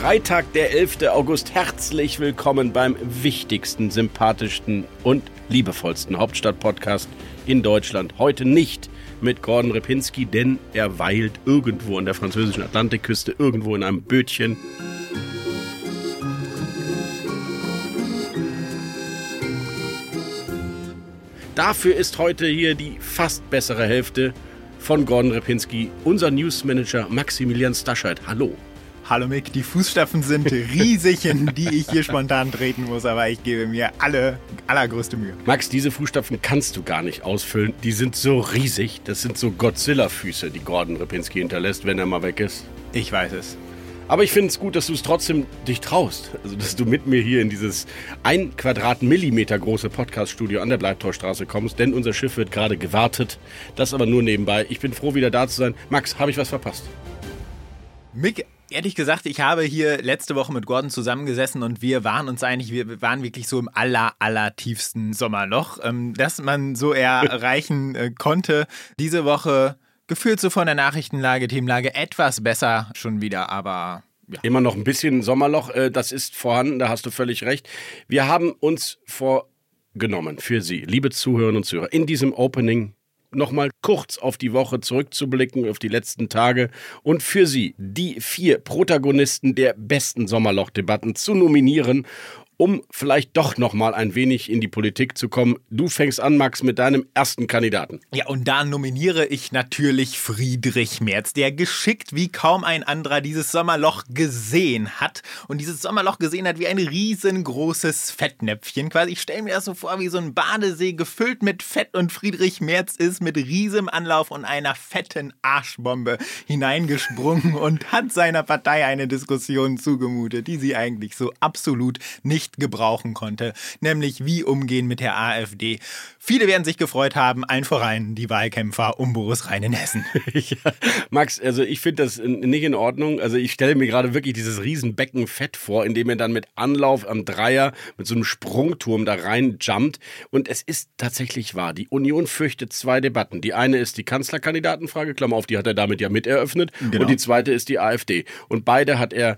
Freitag, der 11. August. Herzlich willkommen beim wichtigsten, sympathischsten und liebevollsten Hauptstadt-Podcast in Deutschland. Heute nicht mit Gordon Repinski, denn er weilt irgendwo an der französischen Atlantikküste, irgendwo in einem Bötchen. Dafür ist heute hier die fast bessere Hälfte von Gordon Repinski, unser Newsmanager Maximilian Stascheit. Hallo. Hallo Mick, die Fußstapfen sind riesig, in die ich hier spontan treten muss, aber ich gebe mir alle allergrößte Mühe. Max, diese Fußstapfen kannst du gar nicht ausfüllen. Die sind so riesig. Das sind so Godzilla-Füße, die Gordon Repinski hinterlässt, wenn er mal weg ist. Ich weiß es. Aber ich finde es gut, dass du es trotzdem dich traust. Also, dass du mit mir hier in dieses ein Quadratmillimeter große Podcaststudio an der Bleibtorstraße kommst, denn unser Schiff wird gerade gewartet. Das aber nur nebenbei. Ich bin froh, wieder da zu sein. Max, habe ich was verpasst? Mick, Ehrlich gesagt, ich habe hier letzte Woche mit Gordon zusammengesessen und wir waren uns eigentlich, wir waren wirklich so im aller, aller tiefsten Sommerloch, ähm, das man so erreichen äh, konnte. Diese Woche gefühlt so von der Nachrichtenlage, Themenlage etwas besser schon wieder, aber ja. Immer noch ein bisschen Sommerloch, äh, das ist vorhanden, da hast du völlig recht. Wir haben uns vorgenommen für Sie, liebe Zuhörerinnen und Zuhörer, in diesem Opening nochmal kurz auf die Woche zurückzublicken, auf die letzten Tage und für Sie die vier Protagonisten der besten Sommerlochdebatten zu nominieren um vielleicht doch noch mal ein wenig in die Politik zu kommen. Du fängst an, Max, mit deinem ersten Kandidaten. Ja, und da nominiere ich natürlich Friedrich Merz, der geschickt wie kaum ein anderer dieses Sommerloch gesehen hat und dieses Sommerloch gesehen hat wie ein riesengroßes Fettnäpfchen. Quasi, ich stelle mir das so vor, wie so ein Badesee gefüllt mit Fett und Friedrich Merz ist mit riesem Anlauf und einer fetten Arschbombe hineingesprungen und hat seiner Partei eine Diskussion zugemutet, die sie eigentlich so absolut nicht nicht gebrauchen konnte, nämlich wie umgehen mit der AfD. Viele werden sich gefreut haben, allen voran die Wahlkämpfer um Boris Rhein in Hessen. ja, Max, also ich finde das nicht in Ordnung. Also ich stelle mir gerade wirklich dieses Riesenbecken Fett vor, in dem er dann mit Anlauf am Dreier mit so einem Sprungturm da rein jumpt. Und es ist tatsächlich wahr. Die Union fürchtet zwei Debatten. Die eine ist die Kanzlerkandidatenfrage, Klammer auf, die hat er damit ja miteröffnet. Genau. Und die zweite ist die AfD. Und beide hat er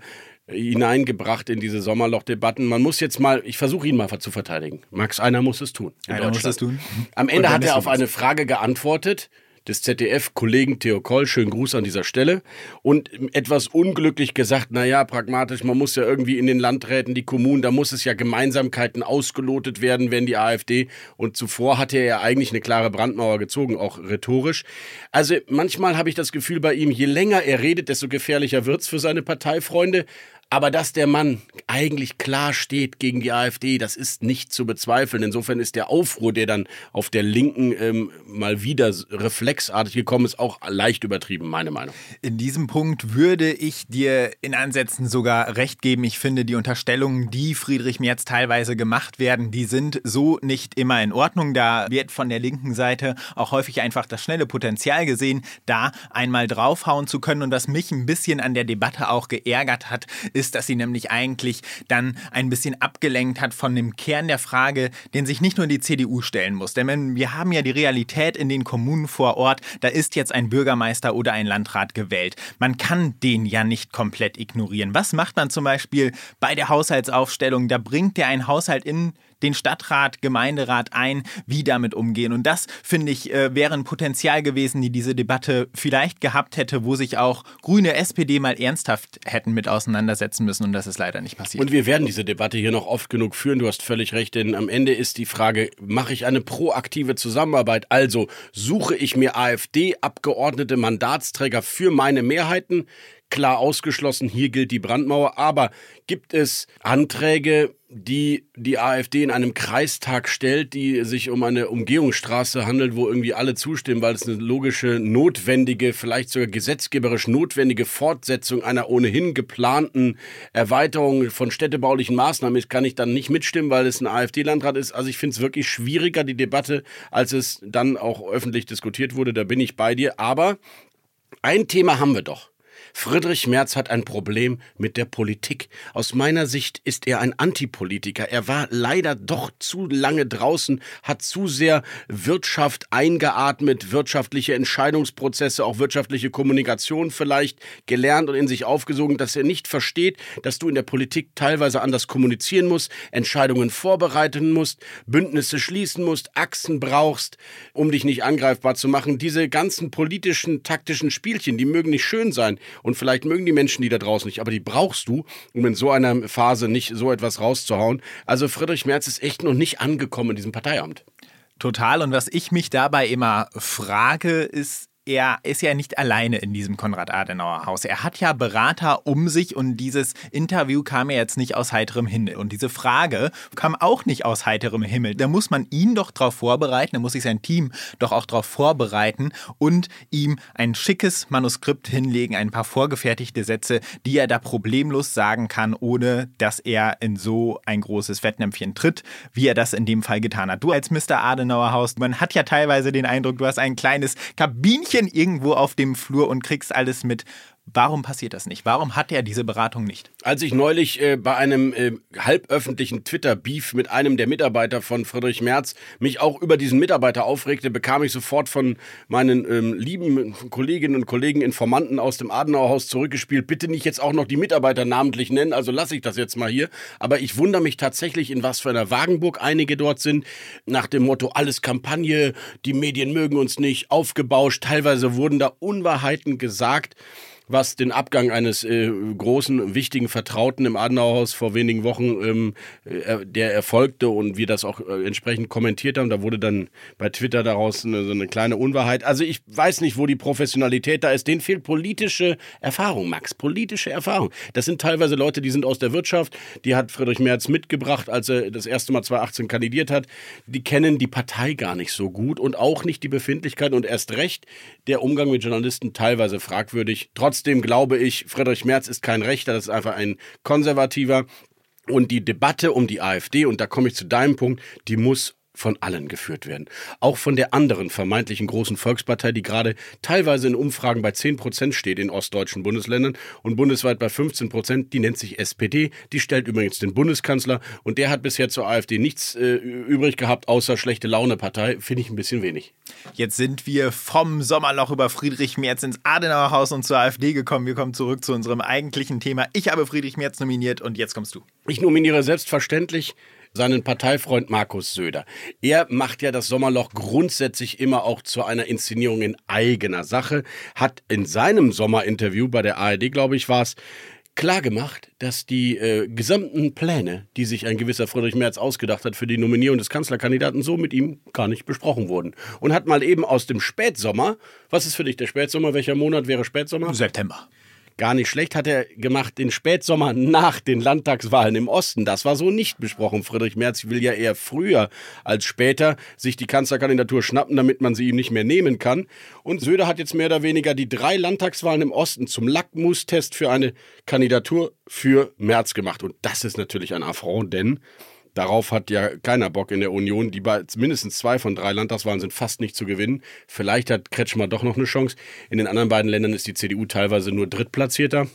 hineingebracht in diese Sommerlochdebatten. Man muss jetzt mal, ich versuche ihn mal zu verteidigen. Max, einer muss es tun. einer muss es tun. Am Ende hat er auf eine Frage geantwortet des ZDF-Kollegen Theo Koll, schönen Gruß an dieser Stelle, und etwas unglücklich gesagt, naja, pragmatisch, man muss ja irgendwie in den Landräten, die Kommunen, da muss es ja Gemeinsamkeiten ausgelotet werden, wenn die AfD, und zuvor hatte er ja eigentlich eine klare Brandmauer gezogen, auch rhetorisch. Also manchmal habe ich das Gefühl bei ihm, je länger er redet, desto gefährlicher wird's für seine Parteifreunde. Aber dass der Mann eigentlich klar steht gegen die AfD, das ist nicht zu bezweifeln. Insofern ist der Aufruhr, der dann auf der Linken ähm, mal wieder reflexartig gekommen ist, auch leicht übertrieben, meine Meinung. In diesem Punkt würde ich dir in Ansätzen sogar recht geben. Ich finde, die Unterstellungen, die Friedrich Merz teilweise gemacht werden, die sind so nicht immer in Ordnung. Da wird von der linken Seite auch häufig einfach das schnelle Potenzial gesehen, da einmal draufhauen zu können. Und was mich ein bisschen an der Debatte auch geärgert hat, ist, dass sie nämlich eigentlich dann ein bisschen abgelenkt hat von dem Kern der Frage, den sich nicht nur die CDU stellen muss. Denn wir haben ja die Realität in den Kommunen vor Ort, da ist jetzt ein Bürgermeister oder ein Landrat gewählt. Man kann den ja nicht komplett ignorieren. Was macht man zum Beispiel bei der Haushaltsaufstellung? Da bringt der einen Haushalt in den Stadtrat, Gemeinderat ein, wie damit umgehen. Und das, finde ich, äh, wäre ein Potenzial gewesen, die diese Debatte vielleicht gehabt hätte, wo sich auch Grüne, SPD mal ernsthaft hätten mit auseinandersetzen müssen. Und das ist leider nicht passiert. Und wir werden diese Debatte hier noch oft genug führen. Du hast völlig recht, denn am Ende ist die Frage, mache ich eine proaktive Zusammenarbeit? Also suche ich mir AfD-Abgeordnete, Mandatsträger für meine Mehrheiten? Klar ausgeschlossen, hier gilt die Brandmauer. Aber gibt es Anträge, die die AfD in einem Kreistag stellt, die sich um eine Umgehungsstraße handelt, wo irgendwie alle zustimmen, weil es eine logische, notwendige, vielleicht sogar gesetzgeberisch notwendige Fortsetzung einer ohnehin geplanten Erweiterung von städtebaulichen Maßnahmen ist, kann ich dann nicht mitstimmen, weil es ein AfD-Landrat ist. Also ich finde es wirklich schwieriger, die Debatte, als es dann auch öffentlich diskutiert wurde. Da bin ich bei dir. Aber ein Thema haben wir doch. Friedrich Merz hat ein Problem mit der Politik. Aus meiner Sicht ist er ein Antipolitiker. Er war leider doch zu lange draußen, hat zu sehr Wirtschaft eingeatmet, wirtschaftliche Entscheidungsprozesse, auch wirtschaftliche Kommunikation vielleicht gelernt und in sich aufgesogen, dass er nicht versteht, dass du in der Politik teilweise anders kommunizieren musst, Entscheidungen vorbereiten musst, Bündnisse schließen musst, Achsen brauchst, um dich nicht angreifbar zu machen. Diese ganzen politischen, taktischen Spielchen, die mögen nicht schön sein und vielleicht mögen die Menschen die da draußen nicht, aber die brauchst du, um in so einer Phase nicht so etwas rauszuhauen. Also Friedrich Merz ist echt noch nicht angekommen in diesem Parteiamt. Total. Und was ich mich dabei immer frage, ist, er ist ja nicht alleine in diesem Konrad-Adenauer-Haus. Er hat ja Berater um sich und dieses Interview kam ja jetzt nicht aus heiterem Himmel. Und diese Frage kam auch nicht aus heiterem Himmel. Da muss man ihn doch darauf vorbereiten, da muss sich sein Team doch auch darauf vorbereiten und ihm ein schickes Manuskript hinlegen, ein paar vorgefertigte Sätze, die er da problemlos sagen kann, ohne dass er in so ein großes Fettnäpfchen tritt, wie er das in dem Fall getan hat. Du als Mr. Adenauer Haus, man hat ja teilweise den Eindruck, du hast ein kleines Kabinchen Mädchen irgendwo auf dem Flur und kriegst alles mit. Warum passiert das nicht? Warum hat er diese Beratung nicht? Als ich neulich äh, bei einem äh, halböffentlichen Twitter-Beef mit einem der Mitarbeiter von Friedrich Merz mich auch über diesen Mitarbeiter aufregte, bekam ich sofort von meinen ähm, lieben Kolleginnen und Kollegen Informanten aus dem Adenauerhaus zurückgespielt. Bitte nicht jetzt auch noch die Mitarbeiter namentlich nennen, also lasse ich das jetzt mal hier. Aber ich wundere mich tatsächlich, in was für einer Wagenburg einige dort sind. Nach dem Motto, alles Kampagne, die Medien mögen uns nicht, aufgebauscht. Teilweise wurden da Unwahrheiten gesagt was den Abgang eines äh, großen, wichtigen Vertrauten im Adenauerhaus vor wenigen Wochen, ähm, äh, der erfolgte und wir das auch äh, entsprechend kommentiert haben. Da wurde dann bei Twitter daraus eine, so eine kleine Unwahrheit. Also ich weiß nicht, wo die Professionalität da ist. Denen fehlt politische Erfahrung, Max. Politische Erfahrung. Das sind teilweise Leute, die sind aus der Wirtschaft. Die hat Friedrich Merz mitgebracht, als er das erste Mal 2018 kandidiert hat. Die kennen die Partei gar nicht so gut und auch nicht die Befindlichkeit und erst recht der Umgang mit Journalisten teilweise fragwürdig. Trotz Trotzdem glaube ich, Friedrich Merz ist kein Rechter, das ist einfach ein Konservativer. Und die Debatte um die AfD, und da komme ich zu deinem Punkt, die muss von allen geführt werden. Auch von der anderen vermeintlichen großen Volkspartei, die gerade teilweise in Umfragen bei 10 Prozent steht in ostdeutschen Bundesländern und bundesweit bei 15 Prozent. Die nennt sich SPD. Die stellt übrigens den Bundeskanzler und der hat bisher zur AfD nichts äh, übrig gehabt, außer schlechte Laune-Partei. Finde ich ein bisschen wenig. Jetzt sind wir vom Sommerloch über Friedrich Merz ins Adenauerhaus und zur AfD gekommen. Wir kommen zurück zu unserem eigentlichen Thema. Ich habe Friedrich Merz nominiert und jetzt kommst du. Ich nominiere selbstverständlich seinen Parteifreund Markus Söder. Er macht ja das Sommerloch grundsätzlich immer auch zu einer Inszenierung in eigener Sache, hat in seinem Sommerinterview bei der ARD, glaube ich, war es, klargemacht, dass die äh, gesamten Pläne, die sich ein gewisser Friedrich Merz ausgedacht hat für die Nominierung des Kanzlerkandidaten, so mit ihm gar nicht besprochen wurden. Und hat mal eben aus dem Spätsommer, was ist für dich der Spätsommer? Welcher Monat wäre Spätsommer? September gar nicht schlecht hat er gemacht den Spätsommer nach den Landtagswahlen im Osten. Das war so nicht besprochen. Friedrich Merz will ja eher früher als später sich die Kanzlerkandidatur schnappen, damit man sie ihm nicht mehr nehmen kann. Und Söder hat jetzt mehr oder weniger die drei Landtagswahlen im Osten zum Lackmustest für eine Kandidatur für Merz gemacht. Und das ist natürlich ein Affront, denn Darauf hat ja keiner Bock in der Union. Die mindestens zwei von drei Landtagswahlen sind fast nicht zu gewinnen. Vielleicht hat Kretschmer doch noch eine Chance. In den anderen beiden Ländern ist die CDU teilweise nur Drittplatzierter.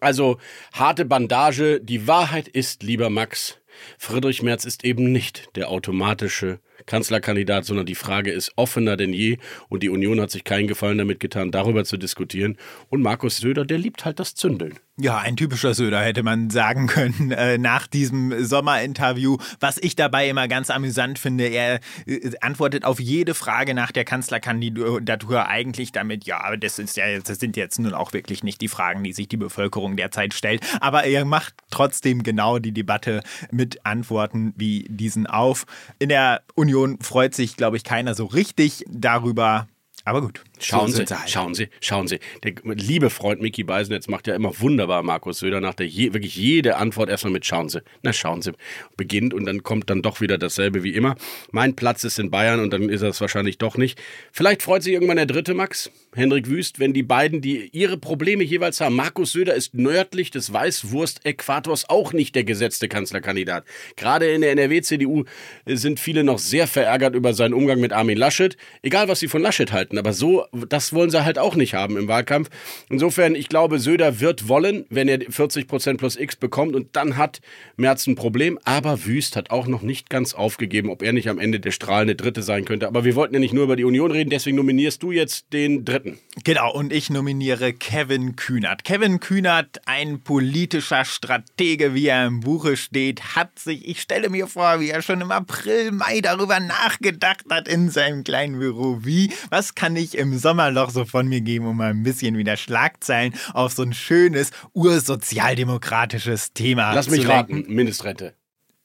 Also harte Bandage. Die Wahrheit ist, lieber Max, Friedrich Merz ist eben nicht der automatische Kanzlerkandidat, sondern die Frage ist offener denn je und die Union hat sich keinen Gefallen damit getan, darüber zu diskutieren. Und Markus Söder, der liebt halt das Zündeln. Ja, ein typischer Söder hätte man sagen können äh, nach diesem Sommerinterview. Was ich dabei immer ganz amüsant finde, er äh, antwortet auf jede Frage nach der Kanzlerkandidatur eigentlich damit, ja, das, ist ja, das sind jetzt nun auch wirklich nicht die Fragen, die sich die Bevölkerung derzeit stellt. Aber er macht trotzdem genau die Debatte mit Antworten wie diesen auf. In der Union freut sich, glaube ich, keiner so richtig darüber. Aber gut, Schauen So Sie, sind sie halt. schauen Sie, schauen Sie. Der liebe Freund Mickey Beisenetz macht ja immer wunderbar Markus Söder nach der je, wirklich jede Antwort erstmal mit Schauen Sie. Na, schauen Sie. Beginnt und dann kommt dann doch wieder dasselbe wie immer. Mein Platz ist in Bayern und dann ist er es wahrscheinlich doch nicht. Vielleicht freut sich irgendwann der dritte Max, Hendrik Wüst, wenn die beiden, die ihre Probleme jeweils haben. Markus Söder ist nördlich des Weißwurst-Äquators auch nicht der gesetzte Kanzlerkandidat. Gerade in der NRW-CDU sind viele noch sehr verärgert über seinen Umgang mit Armin Laschet. Egal, was sie von Laschet halten, aber so, das wollen sie halt auch nicht haben im Wahlkampf. Insofern, ich glaube, Söder wird wollen, wenn er 40 Prozent plus X bekommt und dann hat Merz ein Problem. Aber Wüst hat auch noch nicht ganz aufgegeben, ob er nicht am Ende der strahlende Dritte sein könnte. Aber wir wollten ja nicht nur über die Union reden, deswegen nominierst du jetzt den Dritten. Genau, und ich nominiere Kevin Kühnert. Kevin Kühnert, ein politischer Stratege, wie er im Buche steht, hat sich, ich stelle mir vor, wie er schon im April, Mai darüber nachgedacht hat in seinem kleinen Büro. Wie, was kann ich im Sommerloch so von mir geben, um mal ein bisschen wieder Schlagzeilen auf so ein schönes, ursozialdemokratisches Thema Lass mich lenken? raten, Mindestrente.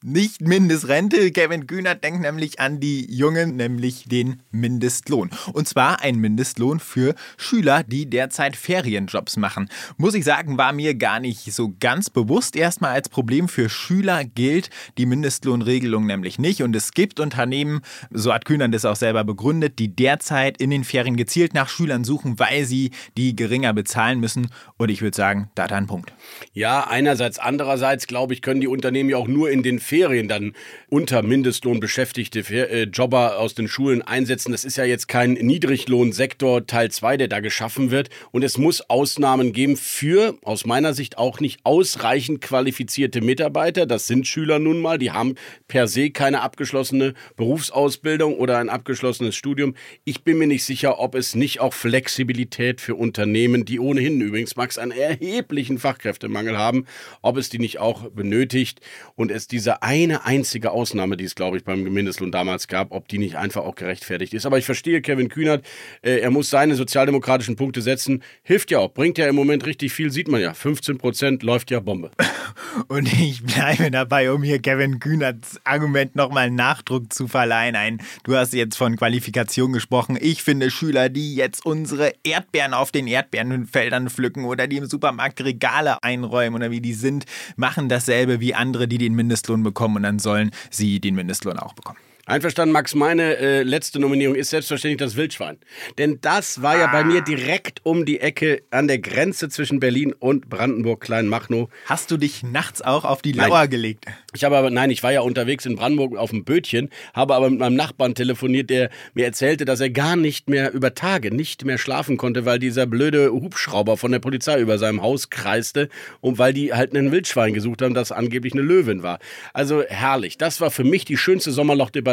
Nicht Mindestrente. Kevin Kühnert denkt nämlich an die Jungen, nämlich den Mindestlohn. Und zwar ein Mindestlohn für Schüler, die derzeit Ferienjobs machen. Muss ich sagen, war mir gar nicht so ganz bewusst. Erstmal als Problem für Schüler gilt die Mindestlohnregelung nämlich nicht. Und es gibt Unternehmen, so hat Kühnert es auch selber begründet, die derzeit in den Ferien gezielt nach Schülern suchen, weil sie die geringer bezahlen müssen. Und ich würde sagen, da hat er einen Punkt. Ja, einerseits, andererseits, glaube ich, können die Unternehmen ja auch nur in den Ferien dann unter Mindestlohn beschäftigte äh, Jobber aus den Schulen einsetzen. Das ist ja jetzt kein Niedriglohnsektor Teil 2, der da geschaffen wird. Und es muss Ausnahmen geben für, aus meiner Sicht, auch nicht ausreichend qualifizierte Mitarbeiter. Das sind Schüler nun mal, die haben per se keine abgeschlossene Berufsausbildung oder ein abgeschlossenes Studium. Ich bin mir nicht sicher, ob es nicht auch Flexibilität für Unternehmen, die ohnehin übrigens, Max, einen erheblichen Fachkräftemangel haben, ob es die nicht auch benötigt und es diese eine einzige Ausnahme, die es, glaube ich, beim Mindestlohn damals gab, ob die nicht einfach auch gerechtfertigt ist. Aber ich verstehe Kevin Kühnert, äh, er muss seine sozialdemokratischen Punkte setzen. Hilft ja auch, bringt ja im Moment richtig viel, sieht man ja. 15 Prozent läuft ja Bombe. Und ich bleibe dabei, um hier Kevin Kühnerts Argument nochmal Nachdruck zu verleihen. Ein, du hast jetzt von Qualifikation gesprochen. Ich finde Schüler, die jetzt unsere Erdbeeren auf den Erdbeerenfeldern pflücken oder die im Supermarkt Regale einräumen oder wie die sind, machen dasselbe wie andere, die den Mindestlohn bekommen und dann sollen sie den Mindestlohn auch bekommen. Einverstanden, Max. Meine äh, letzte Nominierung ist selbstverständlich das Wildschwein. Denn das war ja bei mir direkt um die Ecke an der Grenze zwischen Berlin und Brandenburg-Kleinmachnow. Hast du dich nachts auch auf die Nein. Lauer gelegt? Ich habe aber, nein, ich war ja unterwegs in Brandenburg auf dem Bötchen, habe aber mit meinem Nachbarn telefoniert, der mir erzählte, dass er gar nicht mehr über Tage nicht mehr schlafen konnte, weil dieser blöde Hubschrauber von der Polizei über seinem Haus kreiste und weil die halt einen Wildschwein gesucht haben, das angeblich eine Löwin war. Also herrlich. Das war für mich die schönste Sommerlochdebatte.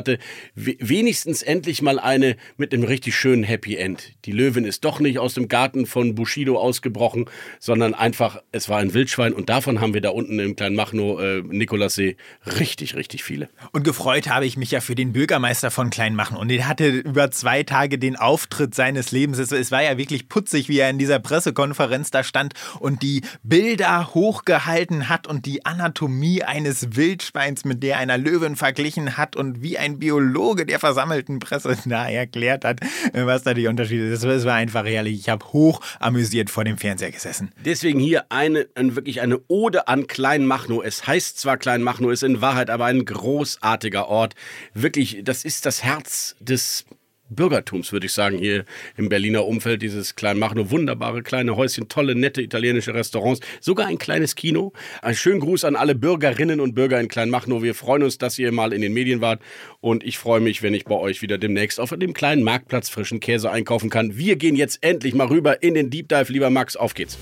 We- Wenigstens endlich mal eine mit einem richtig schönen Happy End. Die Löwin ist doch nicht aus dem Garten von Bushido ausgebrochen, sondern einfach, es war ein Wildschwein und davon haben wir da unten im kleinen Machnow, äh, Nikolassee, richtig, richtig viele. Und gefreut habe ich mich ja für den Bürgermeister von Kleinmachen. Und der hatte über zwei Tage den Auftritt seines Lebens. Es, es war ja wirklich putzig, wie er in dieser Pressekonferenz da stand und die Bilder hochgehalten hat und die Anatomie eines Wildschweins mit der einer Löwin verglichen hat und wie ein Biologe der versammelten Presse da erklärt hat, was da die Unterschiede sind. Es war einfach herrlich. Ich habe hoch amüsiert vor dem Fernseher gesessen. Deswegen hier eine, ein, wirklich eine Ode an Kleinmachnow. Es heißt zwar Kleinmachnow, ist in Wahrheit aber ein großartiger Ort. Wirklich, das ist das Herz des Bürgertums, würde ich sagen, hier im Berliner Umfeld, dieses Kleinmachnow. Wunderbare kleine Häuschen, tolle, nette italienische Restaurants, sogar ein kleines Kino. Ein schönen Gruß an alle Bürgerinnen und Bürger in Kleinmachnow. Wir freuen uns, dass ihr mal in den Medien wart und ich freue mich, wenn ich bei euch wieder demnächst auf dem kleinen Marktplatz frischen Käse einkaufen kann. Wir gehen jetzt endlich mal rüber in den Deep Dive, lieber Max. Auf geht's.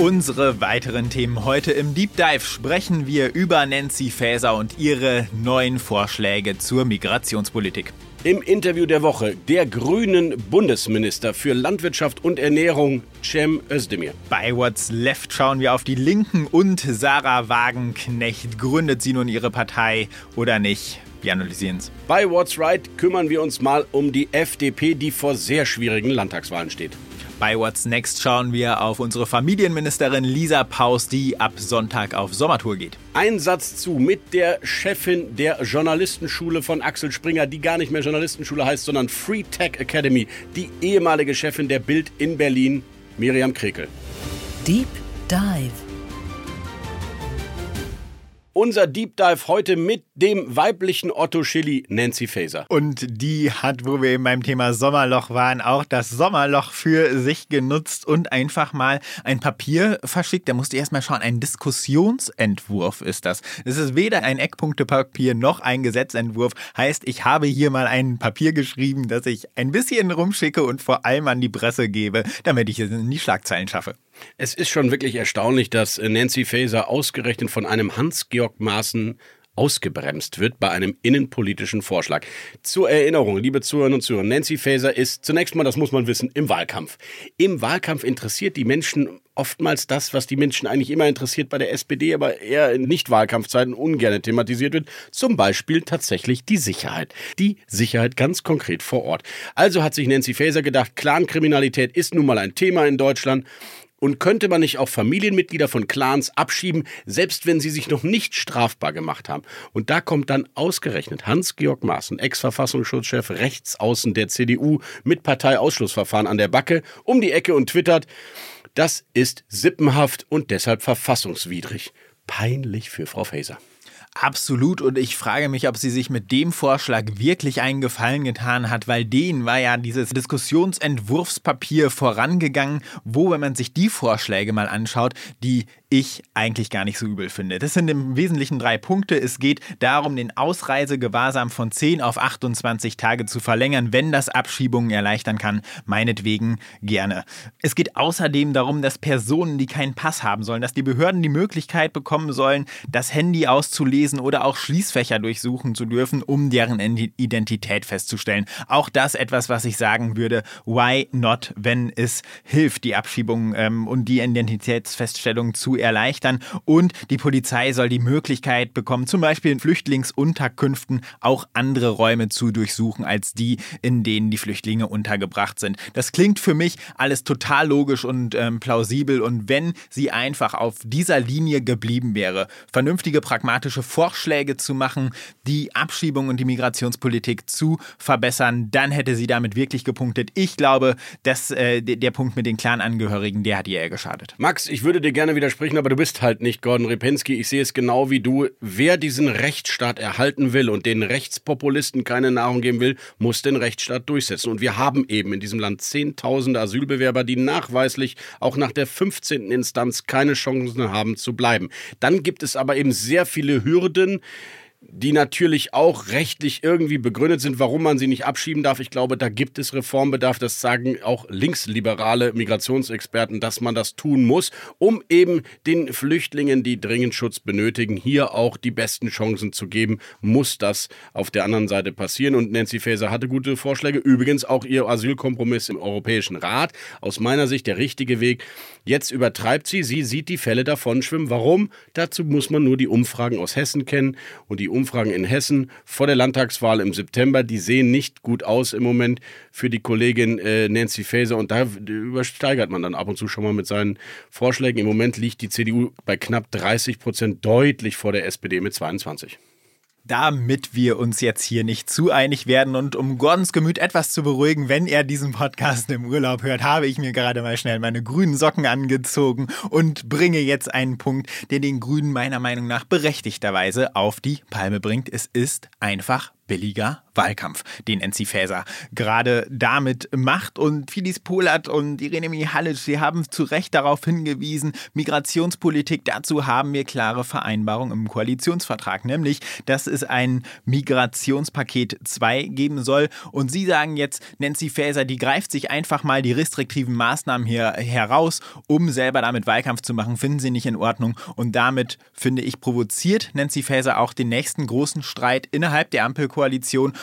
Unsere weiteren Themen heute im Deep Dive sprechen wir über Nancy Faeser und ihre neuen Vorschläge zur Migrationspolitik. Im Interview der Woche der grünen Bundesminister für Landwirtschaft und Ernährung, Cem Özdemir. Bei What's Left schauen wir auf die Linken und Sarah Wagenknecht. Gründet sie nun ihre Partei oder nicht? Wir analysieren es. Bei What's Right kümmern wir uns mal um die FDP, die vor sehr schwierigen Landtagswahlen steht. Bei What's Next schauen wir auf unsere Familienministerin Lisa Paus, die ab Sonntag auf Sommertour geht. Ein Satz zu mit der Chefin der Journalistenschule von Axel Springer, die gar nicht mehr Journalistenschule heißt, sondern Free Tech Academy, die ehemalige Chefin der Bild in Berlin, Miriam Krekel. Deep Dive. Unser Deep Dive heute mit dem weiblichen Otto Schilly, Nancy Faeser. Und die hat, wo wir eben beim Thema Sommerloch waren, auch das Sommerloch für sich genutzt und einfach mal ein Papier verschickt. Da musste erst mal schauen, ein Diskussionsentwurf ist das. Es ist weder ein Eckpunktepapier noch ein Gesetzentwurf. Heißt, ich habe hier mal ein Papier geschrieben, das ich ein bisschen rumschicke und vor allem an die Presse gebe, damit ich es in die Schlagzeilen schaffe. Es ist schon wirklich erstaunlich, dass Nancy Faeser ausgerechnet von einem Hans-Georg Maaßen ausgebremst wird bei einem innenpolitischen Vorschlag. Zur Erinnerung, liebe Zuhörerinnen und Zuhörer, Nancy Faeser ist zunächst mal, das muss man wissen, im Wahlkampf. Im Wahlkampf interessiert die Menschen oftmals das, was die Menschen eigentlich immer interessiert bei der SPD, aber eher in Nicht-Wahlkampfzeiten ungern thematisiert wird. Zum Beispiel tatsächlich die Sicherheit. Die Sicherheit ganz konkret vor Ort. Also hat sich Nancy Faeser gedacht, Clankriminalität ist nun mal ein Thema in Deutschland. Und könnte man nicht auch Familienmitglieder von Clans abschieben, selbst wenn sie sich noch nicht strafbar gemacht haben? Und da kommt dann ausgerechnet Hans-Georg Maaßen, Ex-Verfassungsschutzchef rechts außen der CDU, mit Parteiausschlussverfahren an der Backe, um die Ecke und twittert, das ist sippenhaft und deshalb verfassungswidrig. Peinlich für Frau Faeser. Absolut. Und ich frage mich, ob sie sich mit dem Vorschlag wirklich einen Gefallen getan hat, weil denen war ja dieses Diskussionsentwurfspapier vorangegangen, wo, wenn man sich die Vorschläge mal anschaut, die ich eigentlich gar nicht so übel finde. Das sind im Wesentlichen drei Punkte. Es geht darum, den Ausreisegewahrsam von 10 auf 28 Tage zu verlängern, wenn das Abschiebungen erleichtern kann. Meinetwegen gerne. Es geht außerdem darum, dass Personen, die keinen Pass haben sollen, dass die Behörden die Möglichkeit bekommen sollen, das Handy auszulesen oder auch Schließfächer durchsuchen zu dürfen, um deren Identität festzustellen. Auch das etwas, was ich sagen würde, why not, wenn es hilft, die Abschiebung ähm, und die Identitätsfeststellung zu erleichtern. Und die Polizei soll die Möglichkeit bekommen, zum Beispiel in Flüchtlingsunterkünften auch andere Räume zu durchsuchen, als die, in denen die Flüchtlinge untergebracht sind. Das klingt für mich alles total logisch und ähm, plausibel. Und wenn sie einfach auf dieser Linie geblieben wäre, vernünftige, pragmatische Vorschläge zu machen, die Abschiebung und die Migrationspolitik zu verbessern, dann hätte sie damit wirklich gepunktet. Ich glaube, dass äh, der Punkt mit den Clan-Angehörigen, der hat ihr eher geschadet. Max, ich würde dir gerne widersprechen, aber du bist halt nicht Gordon Repinski. Ich sehe es genau wie du. Wer diesen Rechtsstaat erhalten will und den Rechtspopulisten keine Nahrung geben will, muss den Rechtsstaat durchsetzen. Und wir haben eben in diesem Land Zehntausende Asylbewerber, die nachweislich auch nach der 15. Instanz keine Chancen haben zu bleiben. Dann gibt es aber eben sehr viele Hürden, die natürlich auch rechtlich irgendwie begründet sind, warum man sie nicht abschieben darf. Ich glaube, da gibt es Reformbedarf. Das sagen auch linksliberale Migrationsexperten, dass man das tun muss, um eben den Flüchtlingen, die dringend Schutz benötigen, hier auch die besten Chancen zu geben. Muss das auf der anderen Seite passieren? Und Nancy Faeser hatte gute Vorschläge. Übrigens auch ihr Asylkompromiss im Europäischen Rat. Aus meiner Sicht der richtige Weg. Jetzt übertreibt sie. Sie sieht die Fälle davon schwimmen. Warum? Dazu muss man nur die Umfragen aus Hessen kennen und die Umfragen in Hessen vor der Landtagswahl im September, die sehen nicht gut aus im Moment für die Kollegin äh, Nancy Faeser. Und da übersteigert man dann ab und zu schon mal mit seinen Vorschlägen. Im Moment liegt die CDU bei knapp 30 Prozent deutlich vor der SPD mit 22 damit wir uns jetzt hier nicht zu einig werden und um Gordons Gemüt etwas zu beruhigen, wenn er diesen Podcast im Urlaub hört, habe ich mir gerade mal schnell meine grünen Socken angezogen und bringe jetzt einen Punkt, der den Grünen meiner Meinung nach berechtigterweise auf die Palme bringt. Es ist einfach billiger Wahlkampf, den Nancy Faeser gerade damit macht. Und Fidis Polat und Irene Mihalic, sie haben zu Recht darauf hingewiesen, Migrationspolitik, dazu haben wir klare Vereinbarungen im Koalitionsvertrag, nämlich, dass es ein Migrationspaket 2 geben soll. Und sie sagen jetzt, Nancy Faeser, die greift sich einfach mal die restriktiven Maßnahmen hier heraus, um selber damit Wahlkampf zu machen, finden sie nicht in Ordnung. Und damit, finde ich, provoziert Nancy Faeser auch den nächsten großen Streit innerhalb der Ampelkoalition,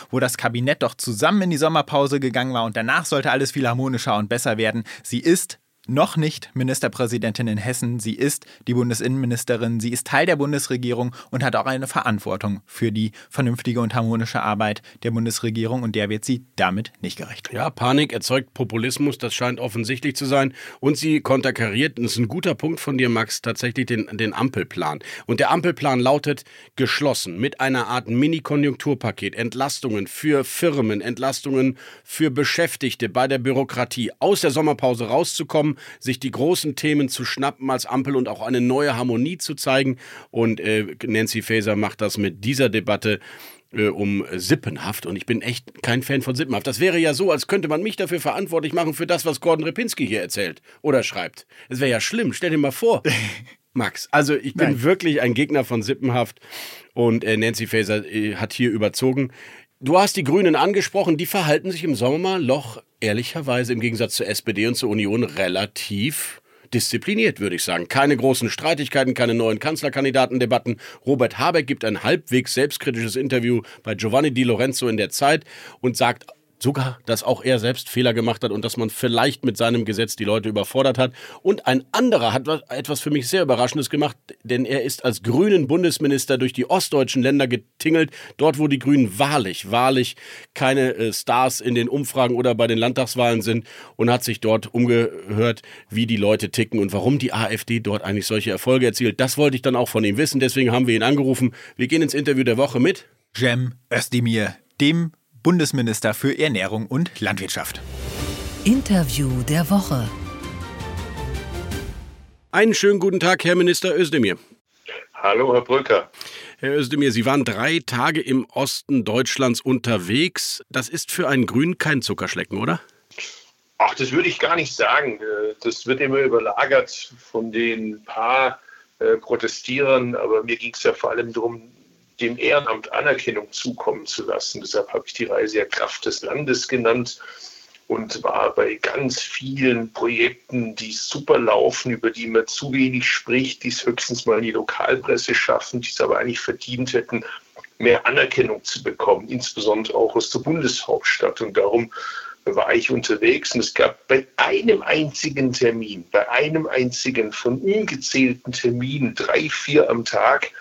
wo das Kabinett doch zusammen in die Sommerpause gegangen war und danach sollte alles viel harmonischer und besser werden. Sie ist noch nicht Ministerpräsidentin in Hessen. Sie ist die Bundesinnenministerin. Sie ist Teil der Bundesregierung und hat auch eine Verantwortung für die vernünftige und harmonische Arbeit der Bundesregierung. Und der wird sie damit nicht gerecht. Ja, Panik erzeugt Populismus. Das scheint offensichtlich zu sein. Und sie konterkariert, das ist ein guter Punkt von dir, Max, tatsächlich den, den Ampelplan. Und der Ampelplan lautet geschlossen mit einer Art Mini-Konjunkturpaket. Entlastungen für Firmen, Entlastungen für Beschäftigte bei der Bürokratie. Aus der Sommerpause rauszukommen, sich die großen Themen zu schnappen als Ampel und auch eine neue Harmonie zu zeigen. Und äh, Nancy Faeser macht das mit dieser Debatte äh, um Sippenhaft und ich bin echt kein Fan von Sippenhaft. Das wäre ja so, als könnte man mich dafür verantwortlich machen für das, was Gordon Repinski hier erzählt oder schreibt. Es wäre ja schlimm, stell dir mal vor. Max, also ich bin Nein. wirklich ein Gegner von Sippenhaft und äh, Nancy Faeser äh, hat hier überzogen. Du hast die Grünen angesprochen, die verhalten sich im Sommerloch ehrlicherweise im Gegensatz zur SPD und zur Union relativ diszipliniert, würde ich sagen. Keine großen Streitigkeiten, keine neuen Kanzlerkandidatendebatten. Robert Habeck gibt ein halbwegs selbstkritisches Interview bei Giovanni Di Lorenzo in der Zeit und sagt sogar, dass auch er selbst Fehler gemacht hat und dass man vielleicht mit seinem Gesetz die Leute überfordert hat. Und ein anderer hat etwas für mich sehr Überraschendes gemacht, denn er ist als grünen Bundesminister durch die ostdeutschen Länder getingelt, dort wo die Grünen wahrlich, wahrlich keine äh, Stars in den Umfragen oder bei den Landtagswahlen sind und hat sich dort umgehört, wie die Leute ticken und warum die AfD dort eigentlich solche Erfolge erzielt. Das wollte ich dann auch von ihm wissen, deswegen haben wir ihn angerufen. Wir gehen ins Interview der Woche mit Cem Özdemir, dem Bundesminister für Ernährung und Landwirtschaft. Interview der Woche. Einen schönen guten Tag, Herr Minister Özdemir. Hallo, Herr Brücker. Herr Özdemir, Sie waren drei Tage im Osten Deutschlands unterwegs. Das ist für einen Grünen kein Zuckerschlecken, oder? Ach, das würde ich gar nicht sagen. Das wird immer überlagert von den paar äh, Protestierern, aber mir ging es ja vor allem darum, dem Ehrenamt Anerkennung zukommen zu lassen. Deshalb habe ich die Reise ja Kraft des Landes genannt und war bei ganz vielen Projekten, die super laufen, über die man zu wenig spricht, die es höchstens mal in die Lokalpresse schaffen, die es aber eigentlich verdient hätten, mehr Anerkennung zu bekommen, insbesondere auch aus der Bundeshauptstadt. Und darum war ich unterwegs und es gab bei einem einzigen Termin, bei einem einzigen von ungezählten Terminen, drei, vier am Tag,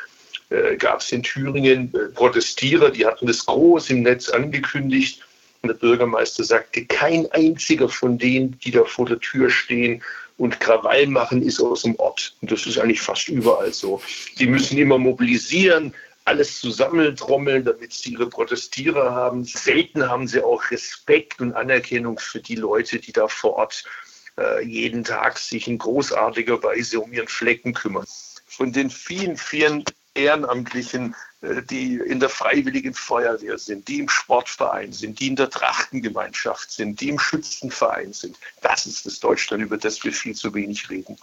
äh, gab es in Thüringen äh, Protestierer, die hatten das groß im Netz angekündigt. Und der Bürgermeister sagte, kein einziger von denen, die da vor der Tür stehen und Krawall machen, ist aus dem Ort. Und das ist eigentlich fast überall so. Die müssen immer mobilisieren, alles zusammentrommeln, damit sie ihre Protestierer haben. Selten haben sie auch Respekt und Anerkennung für die Leute, die da vor Ort äh, jeden Tag sich in großartiger Weise um ihren Flecken kümmern. Von den vielen, vielen Ehrenamtlichen, die in der Freiwilligen Feuerwehr sind, die im Sportverein sind, die in der Trachtengemeinschaft sind, die im Schützenverein sind. Das ist das Deutschland, über das wir viel zu wenig reden.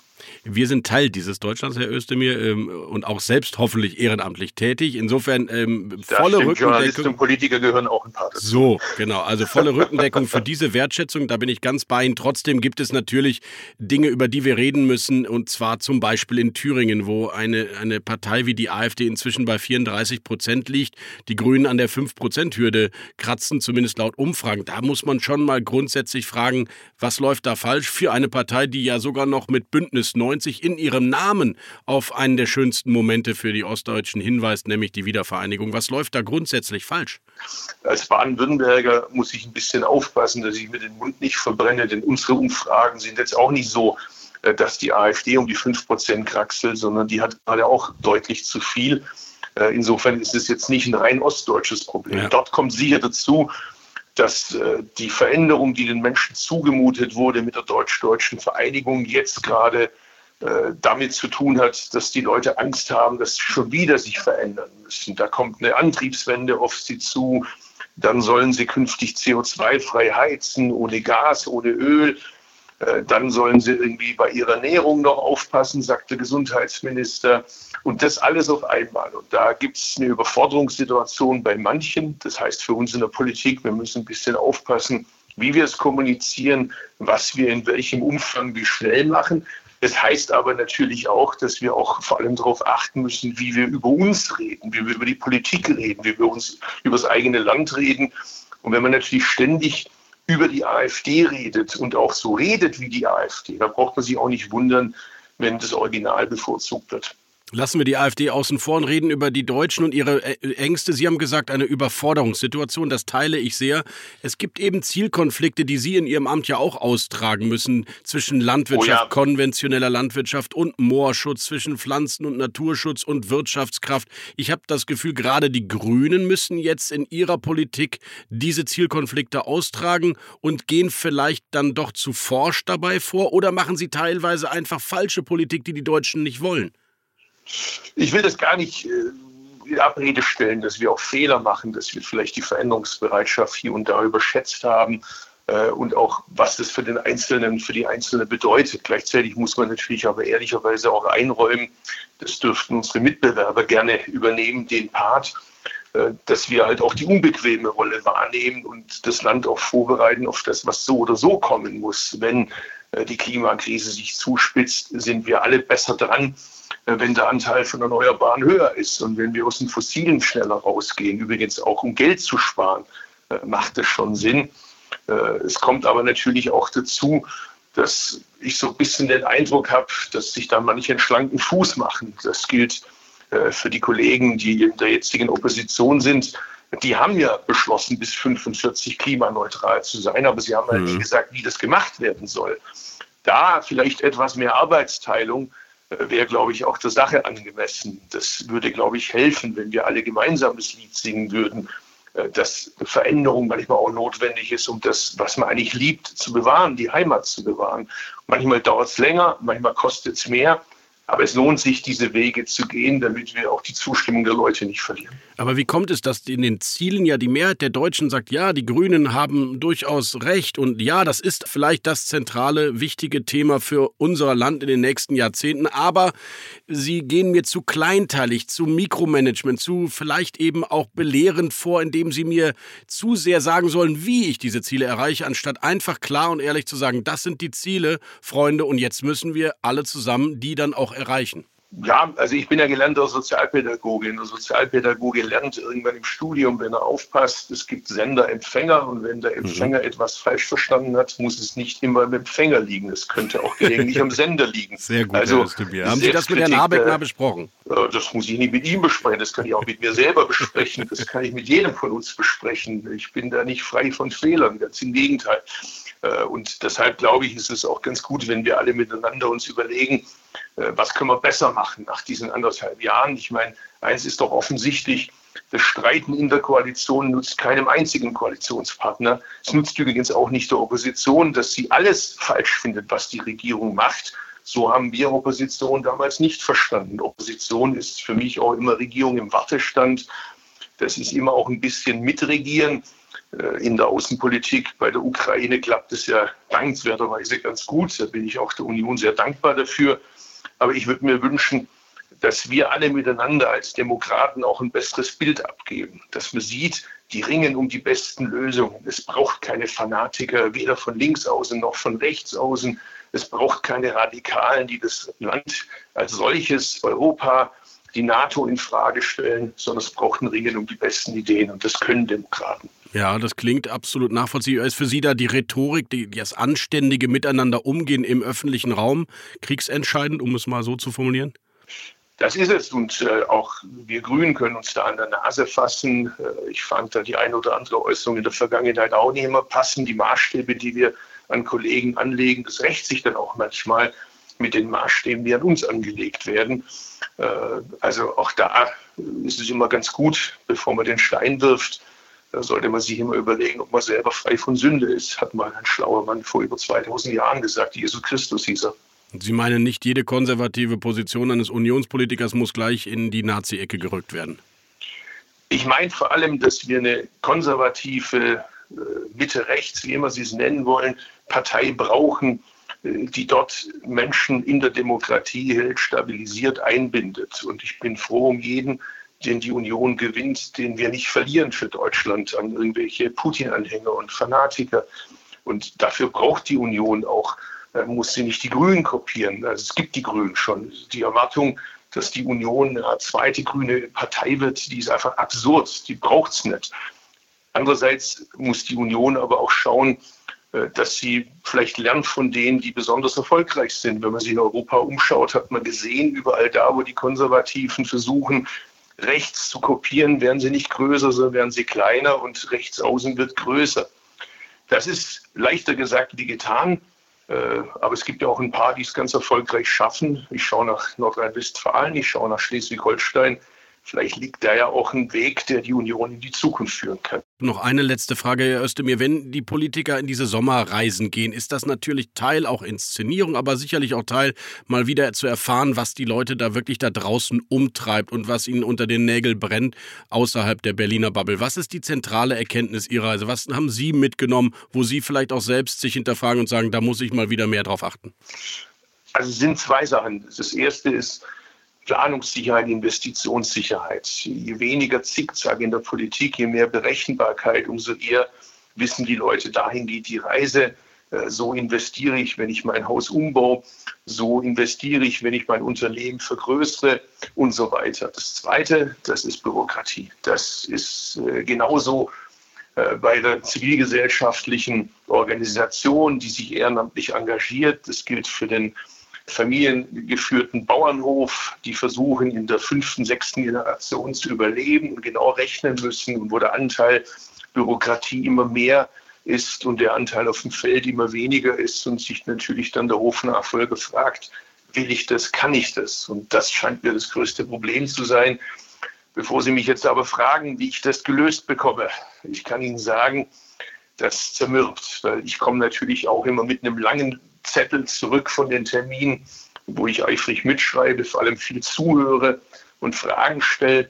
Wir sind Teil dieses Deutschlands, Herr Özdemir, ähm, und auch selbst hoffentlich ehrenamtlich tätig. Insofern ähm, volle Rückendeckung. Journalisten und Politiker gehören auch ein paar dazu. So, genau. Also volle Rückendeckung für diese Wertschätzung. Da bin ich ganz bei Ihnen. Trotzdem gibt es natürlich Dinge, über die wir reden müssen. Und zwar zum Beispiel in Thüringen, wo eine, eine Partei wie die AfD inzwischen bei 34 Prozent liegt. Die Grünen an der 5-Prozent-Hürde kratzen, zumindest laut Umfragen. Da muss man schon mal grundsätzlich fragen, was läuft da falsch für eine Partei, die ja sogar noch mit Bündnis 90 in ihrem Namen auf einen der schönsten Momente für die Ostdeutschen hinweist, nämlich die Wiedervereinigung. Was läuft da grundsätzlich falsch? Als Baden-Württemberger muss ich ein bisschen aufpassen, dass ich mir den Mund nicht verbrenne, denn unsere Umfragen sind jetzt auch nicht so, äh, dass die AfD um die 5% kraxelt, sondern die hat gerade auch deutlich zu viel. Äh, insofern ist es jetzt nicht ein rein ostdeutsches Problem. Ja. Dort kommt sicher dazu, dass äh, die Veränderung, die den Menschen zugemutet wurde mit der deutsch-deutschen Vereinigung, jetzt gerade äh, damit zu tun hat, dass die Leute Angst haben, dass sie schon wieder sich verändern müssen. Da kommt eine Antriebswende auf sie zu. Dann sollen sie künftig CO2-frei heizen, ohne Gas, ohne Öl. Äh, dann sollen sie irgendwie bei ihrer Ernährung noch aufpassen, sagt der Gesundheitsminister. Und das alles auf einmal. Und da gibt es eine Überforderungssituation bei manchen. Das heißt für uns in der Politik, wir müssen ein bisschen aufpassen, wie wir es kommunizieren, was wir in welchem Umfang, wie schnell machen. Das heißt aber natürlich auch, dass wir auch vor allem darauf achten müssen, wie wir über uns reden, wie wir über die Politik reden, wie wir uns über das eigene Land reden. Und wenn man natürlich ständig über die AfD redet und auch so redet wie die AfD, da braucht man sich auch nicht wundern, wenn das Original bevorzugt wird. Lassen wir die AfD außen vor und reden über die Deutschen und ihre äh, Ängste. Sie haben gesagt, eine Überforderungssituation, das teile ich sehr. Es gibt eben Zielkonflikte, die Sie in Ihrem Amt ja auch austragen müssen, zwischen Landwirtschaft, oh ja. konventioneller Landwirtschaft und Moorschutz, zwischen Pflanzen- und Naturschutz und Wirtschaftskraft. Ich habe das Gefühl, gerade die Grünen müssen jetzt in ihrer Politik diese Zielkonflikte austragen und gehen vielleicht dann doch zu forsch dabei vor oder machen sie teilweise einfach falsche Politik, die die Deutschen nicht wollen? Ich will das gar nicht äh, in Abrede stellen, dass wir auch Fehler machen, dass wir vielleicht die Veränderungsbereitschaft hier und da überschätzt haben äh, und auch was das für den Einzelnen, für die Einzelne bedeutet. Gleichzeitig muss man natürlich aber ehrlicherweise auch einräumen, das dürften unsere Mitbewerber gerne übernehmen, den Part, äh, dass wir halt auch die unbequeme Rolle wahrnehmen und das Land auch vorbereiten auf das, was so oder so kommen muss. Wenn die Klimakrise sich zuspitzt, sind wir alle besser dran, äh, wenn der Anteil von Erneuerbaren höher ist und wenn wir aus den Fossilen schneller rausgehen. Übrigens auch um Geld zu sparen, äh, macht das schon Sinn. Äh, es kommt aber natürlich auch dazu, dass ich so ein bisschen den Eindruck habe, dass sich da manche einen schlanken Fuß machen. Das gilt für die Kollegen, die in der jetzigen Opposition sind. Die haben ja beschlossen, bis 45 klimaneutral zu sein, aber sie haben halt mhm. gesagt, wie das gemacht werden soll. Da vielleicht etwas mehr Arbeitsteilung wäre, glaube ich, auch der Sache angemessen. Das würde, glaube ich, helfen, wenn wir alle gemeinsam das Lied singen würden, äh, dass Veränderung manchmal auch notwendig ist, um das, was man eigentlich liebt, zu bewahren, die Heimat zu bewahren. Manchmal dauert es länger, manchmal kostet es mehr. Aber es lohnt sich, diese Wege zu gehen, damit wir auch die Zustimmung der Leute nicht verlieren. Aber wie kommt es, dass in den Zielen ja die Mehrheit der Deutschen sagt, ja, die Grünen haben durchaus recht und ja, das ist vielleicht das zentrale, wichtige Thema für unser Land in den nächsten Jahrzehnten, aber sie gehen mir zu kleinteilig, zu Mikromanagement, zu vielleicht eben auch belehrend vor, indem sie mir zu sehr sagen sollen, wie ich diese Ziele erreiche, anstatt einfach klar und ehrlich zu sagen, das sind die Ziele, Freunde, und jetzt müssen wir alle zusammen die dann auch erreichen. Ja, also ich bin ja gelernter Sozialpädagoge. Und der Sozialpädagoge lernt irgendwann im Studium, wenn er aufpasst, es gibt Sender, Empfänger und wenn der Empfänger mhm. etwas falsch verstanden hat, muss es nicht immer am Empfänger liegen. Es könnte auch gelegentlich am Sender liegen. Sehr gut, also, Herr Haben Sie das mit Herrn Habeck mal besprochen? Das muss ich nicht mit ihm besprechen, das kann ich auch mit mir selber besprechen. Das kann ich mit jedem von uns besprechen. Ich bin da nicht frei von Fehlern, ganz im Gegenteil. Äh, und deshalb glaube ich, ist es auch ganz gut, wenn wir alle miteinander uns überlegen, äh, was können wir besser machen nach diesen anderthalb Jahren. Ich meine, eins ist doch offensichtlich, das Streiten in der Koalition nutzt keinem einzigen Koalitionspartner. Es nutzt übrigens auch nicht der Opposition, dass sie alles falsch findet, was die Regierung macht. So haben wir Opposition damals nicht verstanden. Opposition ist für mich auch immer Regierung im Wartestand. Das ist immer auch ein bisschen mitregieren äh, in der Außenpolitik. Bei der Ukraine klappt es ja dankenswerterweise ganz gut. Da bin ich auch der Union sehr dankbar dafür. Aber ich würde mir wünschen, dass wir alle miteinander als Demokraten auch ein besseres Bild abgeben, dass man sieht, die ringen um die besten Lösungen. Es braucht keine Fanatiker, weder von links außen noch von rechts außen. Es braucht keine Radikalen, die das Land als solches, Europa, die NATO in Frage stellen, sondern es braucht ein Ringen um die besten Ideen und das können Demokraten. Ja, das klingt absolut nachvollziehbar. Ist für Sie da die Rhetorik, die, das anständige Miteinander umgehen im öffentlichen Raum kriegsentscheidend, um es mal so zu formulieren? Das ist es und äh, auch wir Grünen können uns da an der Nase fassen. Äh, ich fand da die eine oder andere Äußerung in der Vergangenheit auch nicht immer passen. Die Maßstäbe, die wir an Kollegen anlegen, das rächt sich dann auch manchmal mit den Maßstäben, die an uns angelegt werden. Äh, also auch da ist es immer ganz gut, bevor man den Stein wirft, da sollte man sich immer überlegen, ob man selber frei von Sünde ist, hat mal ein schlauer Mann vor über 2000 Jahren gesagt. Jesus Christus hieß er. Sie meinen, nicht jede konservative Position eines Unionspolitikers muss gleich in die Nazi-Ecke gerückt werden? Ich meine vor allem, dass wir eine konservative äh, Mitte-Rechts, wie immer Sie es nennen wollen, Partei brauchen, äh, die dort Menschen in der Demokratie hält, stabilisiert, einbindet. Und ich bin froh um jeden, den die Union gewinnt, den wir nicht verlieren für Deutschland an irgendwelche Putin-Anhänger und Fanatiker. Und dafür braucht die Union auch, äh, muss sie nicht die Grünen kopieren. Also es gibt die Grünen schon. Die Erwartung, dass die Union eine zweite grüne Partei wird, die ist einfach absurd. Die braucht es nicht. Andererseits muss die Union aber auch schauen, äh, dass sie vielleicht lernt von denen, die besonders erfolgreich sind. Wenn man sich in Europa umschaut, hat man gesehen, überall da, wo die Konservativen versuchen, rechts zu kopieren, werden sie nicht größer, sondern werden sie kleiner und rechts außen wird größer. Das ist leichter gesagt wie getan. Äh, aber es gibt ja auch ein paar, die es ganz erfolgreich schaffen. Ich schaue nach Nordrhein-Westfalen, ich schaue nach Schleswig-Holstein. Vielleicht liegt da ja auch ein Weg, der die Union in die Zukunft führen kann. Noch eine letzte Frage, Herr Özdemir. Wenn die Politiker in diese Sommerreisen gehen, ist das natürlich Teil auch Inszenierung, aber sicherlich auch Teil, mal wieder zu erfahren, was die Leute da wirklich da draußen umtreibt und was ihnen unter den Nägeln brennt außerhalb der Berliner Bubble. Was ist die zentrale Erkenntnis Ihrer Reise? Was haben Sie mitgenommen, wo Sie vielleicht auch selbst sich hinterfragen und sagen, da muss ich mal wieder mehr drauf achten? Also es sind zwei Sachen. Das erste ist, Planungssicherheit, Investitionssicherheit. Je weniger Zickzack in der Politik, je mehr Berechenbarkeit, umso eher wissen die Leute, dahin geht die Reise. Äh, so investiere ich, wenn ich mein Haus umbaue. So investiere ich, wenn ich mein Unternehmen vergrößere und so weiter. Das Zweite, das ist Bürokratie. Das ist äh, genauso äh, bei der zivilgesellschaftlichen Organisation, die sich ehrenamtlich engagiert. Das gilt für den familiengeführten Bauernhof, die versuchen in der fünften, sechsten Generation zu überleben und genau rechnen müssen und wo der Anteil Bürokratie immer mehr ist und der Anteil auf dem Feld immer weniger ist und sich natürlich dann der Hofnachfolger fragt, will ich das, kann ich das? Und das scheint mir das größte Problem zu sein. Bevor Sie mich jetzt aber fragen, wie ich das gelöst bekomme, ich kann Ihnen sagen, das zermürbt, weil ich komme natürlich auch immer mit einem langen Zettel zurück von den Terminen, wo ich eifrig mitschreibe, vor allem viel zuhöre und Fragen stelle.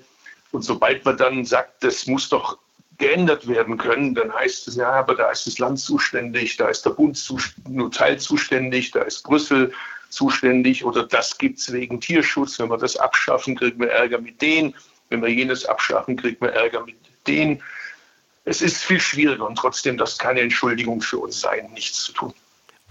Und sobald man dann sagt, das muss doch geändert werden können, dann heißt es ja, aber da ist das Land zuständig, da ist der Bund nur Teil zuständig, da ist Brüssel zuständig oder das gibt es wegen Tierschutz. Wenn wir das abschaffen, kriegen wir Ärger mit denen. Wenn wir jenes abschaffen, kriegen wir Ärger mit denen. Es ist viel schwieriger und trotzdem das keine Entschuldigung für uns sein, nichts zu tun.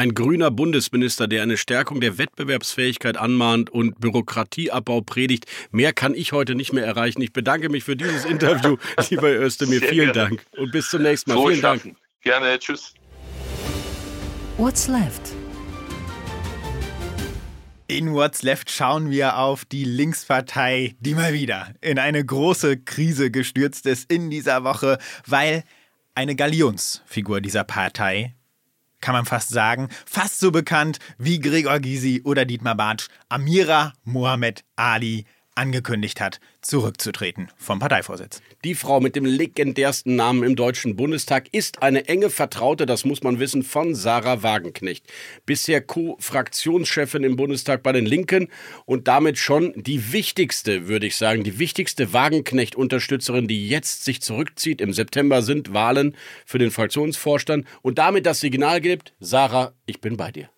Ein grüner Bundesminister, der eine Stärkung der Wettbewerbsfähigkeit anmahnt und Bürokratieabbau predigt. Mehr kann ich heute nicht mehr erreichen. Ich bedanke mich für dieses Interview, lieber Özdemir. Sehr Vielen gerne. Dank und bis zum nächsten Mal. Frohe Vielen Schaffen. Dank. Gerne, tschüss. What's Left? In What's Left schauen wir auf die Linkspartei, die mal wieder in eine große Krise gestürzt ist in dieser Woche, weil eine Galionsfigur dieser Partei kann man fast sagen, fast so bekannt wie Gregor Gysi oder Dietmar Bartsch, Amira Mohamed Ali angekündigt hat, zurückzutreten vom Parteivorsitz. Die Frau mit dem legendärsten Namen im Deutschen Bundestag ist eine enge Vertraute, das muss man wissen, von Sarah Wagenknecht. Bisher Co-Fraktionschefin im Bundestag bei den Linken und damit schon die wichtigste, würde ich sagen, die wichtigste Wagenknecht-Unterstützerin, die jetzt sich zurückzieht. Im September sind Wahlen für den Fraktionsvorstand und damit das Signal gibt, Sarah, ich bin bei dir.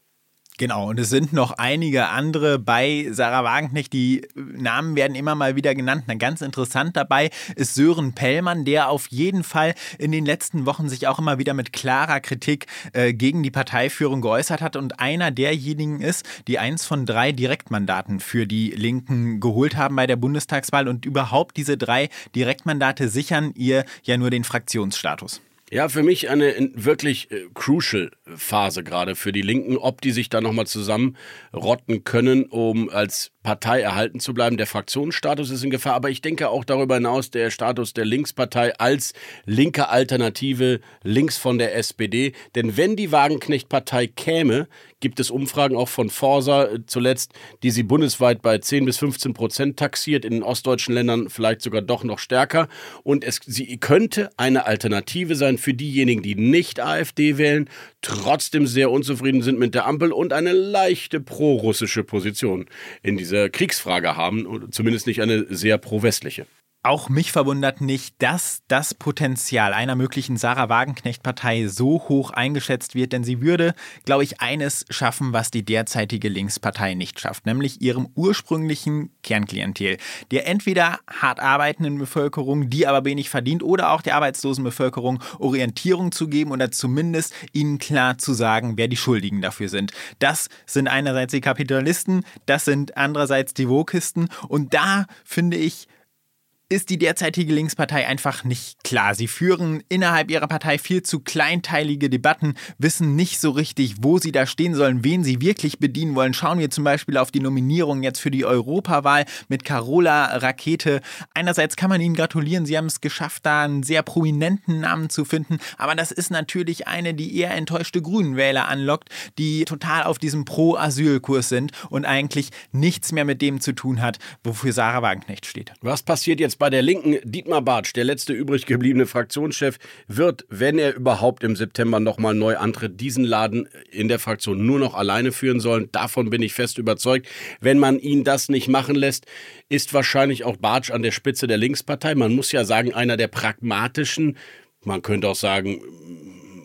Genau, und es sind noch einige andere bei Sarah Wagenknecht. Die Namen werden immer mal wieder genannt. Na, ganz interessant dabei ist Sören Pellmann, der auf jeden Fall in den letzten Wochen sich auch immer wieder mit klarer Kritik äh, gegen die Parteiführung geäußert hat und einer derjenigen ist, die eins von drei Direktmandaten für die Linken geholt haben bei der Bundestagswahl und überhaupt diese drei Direktmandate sichern ihr ja nur den Fraktionsstatus. Ja, für mich eine wirklich äh, crucial Phase gerade für die Linken, ob die sich da nochmal zusammenrotten können, um als Partei erhalten zu bleiben. Der Fraktionsstatus ist in Gefahr, aber ich denke auch darüber hinaus der Status der Linkspartei als linke Alternative links von der SPD. Denn wenn die Wagenknecht-Partei käme, gibt es Umfragen auch von Forsa äh, zuletzt, die sie bundesweit bei 10 bis 15 Prozent taxiert, in den ostdeutschen Ländern vielleicht sogar doch noch stärker. Und es, sie könnte eine Alternative sein für diejenigen, die nicht AfD wählen, trotzdem sehr unzufrieden sind mit der Ampel und eine leichte pro-russische Position in dieser Kriegsfrage haben, zumindest nicht eine sehr pro-westliche. Auch mich verwundert nicht, dass das Potenzial einer möglichen Sarah Wagenknecht-Partei so hoch eingeschätzt wird, denn sie würde, glaube ich, eines schaffen, was die derzeitige Linkspartei nicht schafft, nämlich ihrem ursprünglichen Kernklientel, der entweder hart arbeitenden Bevölkerung, die aber wenig verdient, oder auch der arbeitslosen Bevölkerung Orientierung zu geben oder zumindest ihnen klar zu sagen, wer die Schuldigen dafür sind. Das sind einerseits die Kapitalisten, das sind andererseits die Wokisten und da finde ich, ist die derzeitige Linkspartei einfach nicht klar. Sie führen innerhalb ihrer Partei viel zu kleinteilige Debatten, wissen nicht so richtig, wo sie da stehen sollen, wen sie wirklich bedienen wollen. Schauen wir zum Beispiel auf die Nominierung jetzt für die Europawahl mit Carola Rakete. Einerseits kann man ihnen gratulieren, sie haben es geschafft, da einen sehr prominenten Namen zu finden, aber das ist natürlich eine, die eher enttäuschte Grünenwähler anlockt, die total auf diesem Pro-Asyl-Kurs sind und eigentlich nichts mehr mit dem zu tun hat, wofür Sarah Wagenknecht steht. Was passiert jetzt bei der Linken? Dietmar Bartsch, der letzte übrig gebliebene Fraktionschef, wird, wenn er überhaupt im September nochmal neu antritt, diesen Laden in der Fraktion nur noch alleine führen sollen. Davon bin ich fest überzeugt. Wenn man ihn das nicht machen lässt, ist wahrscheinlich auch Bartsch an der Spitze der Linkspartei. Man muss ja sagen, einer der pragmatischen, man könnte auch sagen,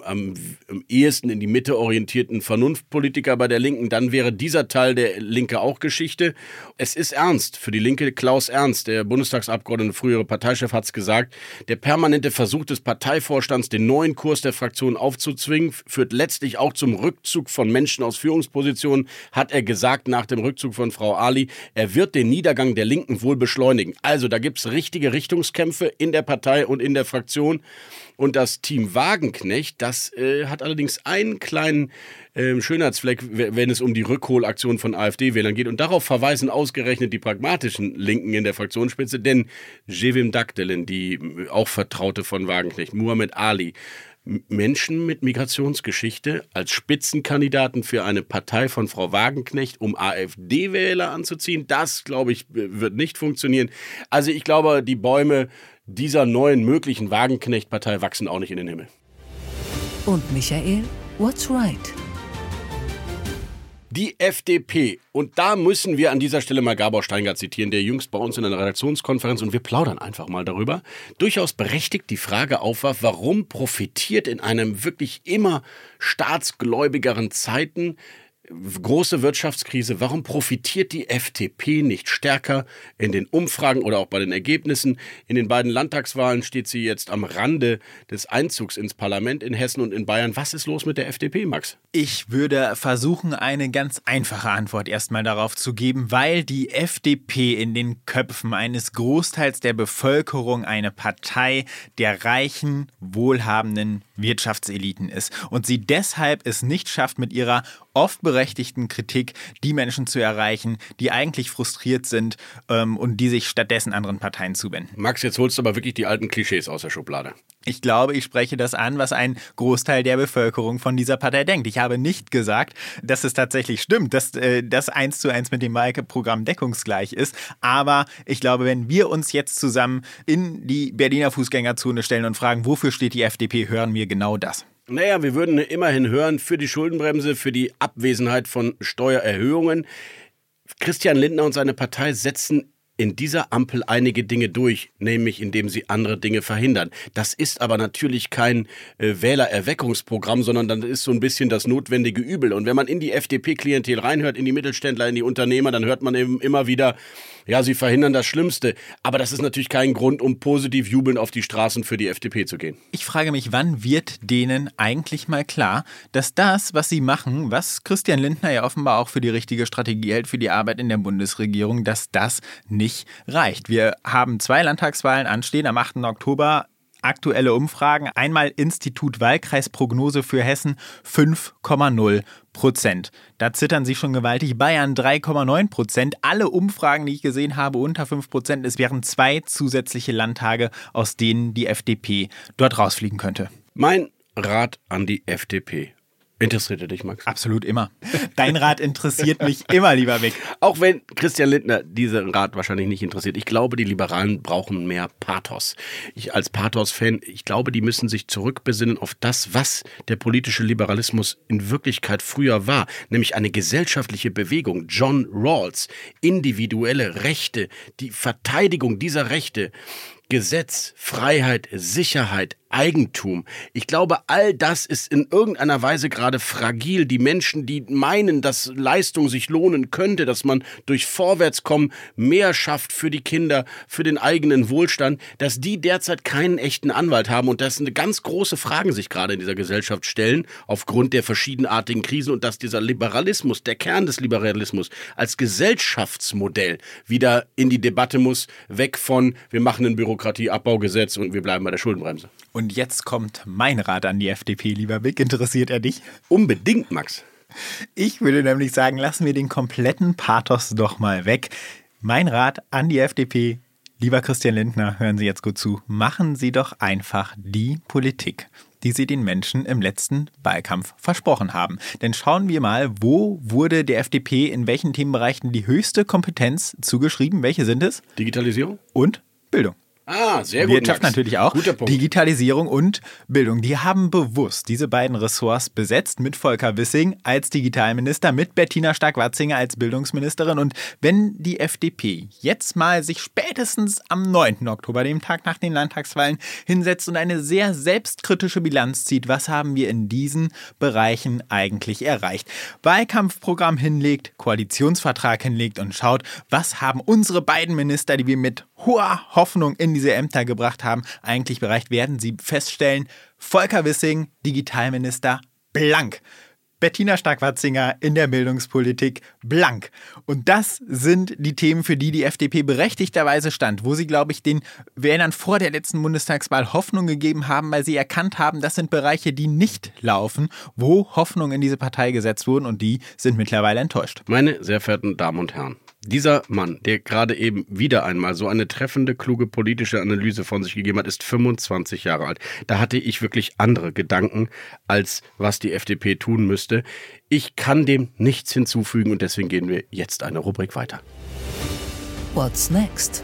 am, am ehesten in die Mitte orientierten Vernunftpolitiker bei der Linken, dann wäre dieser Teil der Linke auch Geschichte. Es ist ernst für die Linke. Klaus Ernst, der Bundestagsabgeordnete, frühere Parteichef, hat es gesagt. Der permanente Versuch des Parteivorstands, den neuen Kurs der Fraktion aufzuzwingen, führt letztlich auch zum Rückzug von Menschen aus Führungspositionen, hat er gesagt nach dem Rückzug von Frau Ali. Er wird den Niedergang der Linken wohl beschleunigen. Also da gibt es richtige Richtungskämpfe in der Partei und in der Fraktion. Und das Team Wagenknecht, das äh, hat allerdings einen kleinen äh, Schönheitsfleck, wenn es um die Rückholaktion von AfD-Wählern geht. Und darauf verweisen ausgerechnet die pragmatischen Linken in der Fraktionsspitze, denn Jevim Dakdelin, die äh, auch Vertraute von Wagenknecht, Muhammad Ali, Menschen mit Migrationsgeschichte als Spitzenkandidaten für eine Partei von Frau Wagenknecht, um AfD-Wähler anzuziehen. Das, glaube ich, wird nicht funktionieren. Also ich glaube, die Bäume dieser neuen möglichen Wagenknecht-Partei wachsen auch nicht in den Himmel. Und Michael, what's right? Die FDP. Und da müssen wir an dieser Stelle mal Gabor Steingart zitieren, der jüngst bei uns in einer Redaktionskonferenz, und wir plaudern einfach mal darüber, durchaus berechtigt die Frage aufwarf, warum profitiert in einem wirklich immer staatsgläubigeren Zeiten große Wirtschaftskrise, warum profitiert die FDP nicht stärker in den Umfragen oder auch bei den Ergebnissen? In den beiden Landtagswahlen steht sie jetzt am Rande des Einzugs ins Parlament in Hessen und in Bayern. Was ist los mit der FDP, Max? Ich würde versuchen, eine ganz einfache Antwort erstmal darauf zu geben, weil die FDP in den Köpfen eines Großteils der Bevölkerung eine Partei der reichen, wohlhabenden Wirtschaftseliten ist und sie deshalb es nicht schafft, mit ihrer oft berechtigten Kritik die Menschen zu erreichen, die eigentlich frustriert sind ähm, und die sich stattdessen anderen Parteien zuwenden. Max, jetzt holst du aber wirklich die alten Klischees aus der Schublade. Ich glaube, ich spreche das an, was ein Großteil der Bevölkerung von dieser Partei denkt. Ich habe nicht gesagt, dass es tatsächlich stimmt, dass äh, das eins zu eins mit dem Maike-Programm deckungsgleich ist. Aber ich glaube, wenn wir uns jetzt zusammen in die Berliner Fußgängerzone stellen und fragen, wofür steht die FDP, hören wir genau das. Naja, wir würden immerhin hören für die Schuldenbremse, für die Abwesenheit von Steuererhöhungen. Christian Lindner und seine Partei setzen in dieser Ampel einige Dinge durch, nämlich indem sie andere Dinge verhindern. Das ist aber natürlich kein äh, Wählererweckungsprogramm, sondern dann ist so ein bisschen das notwendige Übel. Und wenn man in die FDP-Klientel reinhört, in die Mittelständler, in die Unternehmer, dann hört man eben immer wieder, ja, sie verhindern das Schlimmste. Aber das ist natürlich kein Grund, um positiv jubelnd auf die Straßen für die FDP zu gehen. Ich frage mich, wann wird denen eigentlich mal klar, dass das, was sie machen, was Christian Lindner ja offenbar auch für die richtige Strategie hält, für die Arbeit in der Bundesregierung, dass das nicht reicht. Wir haben zwei Landtagswahlen anstehen am 8. Oktober aktuelle Umfragen. Einmal Institut Wahlkreisprognose für Hessen 5,0 Prozent. Da zittern sie schon gewaltig. Bayern 3,9 Prozent. Alle Umfragen, die ich gesehen habe, unter 5 Prozent. Es wären zwei zusätzliche Landtage, aus denen die FDP dort rausfliegen könnte. Mein Rat an die FDP. Interessiert er dich, Max? Absolut immer. Dein Rat interessiert mich immer, lieber Mick. Auch wenn Christian Lindner diesen Rat wahrscheinlich nicht interessiert. Ich glaube, die Liberalen brauchen mehr Pathos. Ich als Pathos-Fan, ich glaube, die müssen sich zurückbesinnen auf das, was der politische Liberalismus in Wirklichkeit früher war. Nämlich eine gesellschaftliche Bewegung. John Rawls. Individuelle Rechte. Die Verteidigung dieser Rechte Gesetz, Freiheit, Sicherheit, Eigentum. Ich glaube, all das ist in irgendeiner Weise gerade fragil. Die Menschen, die meinen, dass Leistung sich lohnen könnte, dass man durch Vorwärtskommen mehr schafft für die Kinder, für den eigenen Wohlstand, dass die derzeit keinen echten Anwalt haben und dass eine ganz große Fragen sich gerade in dieser Gesellschaft stellen, aufgrund der verschiedenartigen Krisen und dass dieser Liberalismus, der Kern des Liberalismus, als Gesellschaftsmodell wieder in die Debatte muss, weg von, wir machen ein Bürokratieabbaugesetz und wir bleiben bei der Schuldenbremse. Und jetzt kommt mein Rat an die FDP, lieber Big. Interessiert er dich? Unbedingt, Max. Ich würde nämlich sagen, lassen wir den kompletten Pathos doch mal weg. Mein Rat an die FDP, lieber Christian Lindner, hören Sie jetzt gut zu, machen Sie doch einfach die Politik, die Sie den Menschen im letzten Wahlkampf versprochen haben. Denn schauen wir mal, wo wurde der FDP in welchen Themenbereichen die höchste Kompetenz zugeschrieben? Welche sind es? Digitalisierung und Bildung. Ah, sehr gut. Wirtschaft Max. natürlich auch. Guter Punkt. Digitalisierung und Bildung. Die haben bewusst diese beiden Ressorts besetzt mit Volker Wissing als Digitalminister, mit Bettina Stark-Watzinger als Bildungsministerin. Und wenn die FDP jetzt mal sich spätestens am 9. Oktober, dem Tag nach den Landtagswahlen, hinsetzt und eine sehr selbstkritische Bilanz zieht, was haben wir in diesen Bereichen eigentlich erreicht? Wahlkampfprogramm hinlegt, Koalitionsvertrag hinlegt und schaut, was haben unsere beiden Minister, die wir mit hoher Hoffnung in diese Ämter gebracht haben, eigentlich bereicht, werden Sie feststellen, Volker Wissing, Digitalminister, blank. Bettina Stark-Watzinger in der Bildungspolitik blank. Und das sind die Themen, für die die FDP berechtigterweise stand, wo sie, glaube ich, den Wählern vor der letzten Bundestagswahl Hoffnung gegeben haben, weil sie erkannt haben, das sind Bereiche, die nicht laufen, wo Hoffnung in diese Partei gesetzt wurden und die sind mittlerweile enttäuscht. Meine sehr verehrten Damen und Herren, dieser Mann, der gerade eben wieder einmal so eine treffende, kluge politische Analyse von sich gegeben hat, ist 25 Jahre alt. Da hatte ich wirklich andere Gedanken, als was die FDP tun müsste. Ich kann dem nichts hinzufügen und deswegen gehen wir jetzt eine Rubrik weiter. What's next?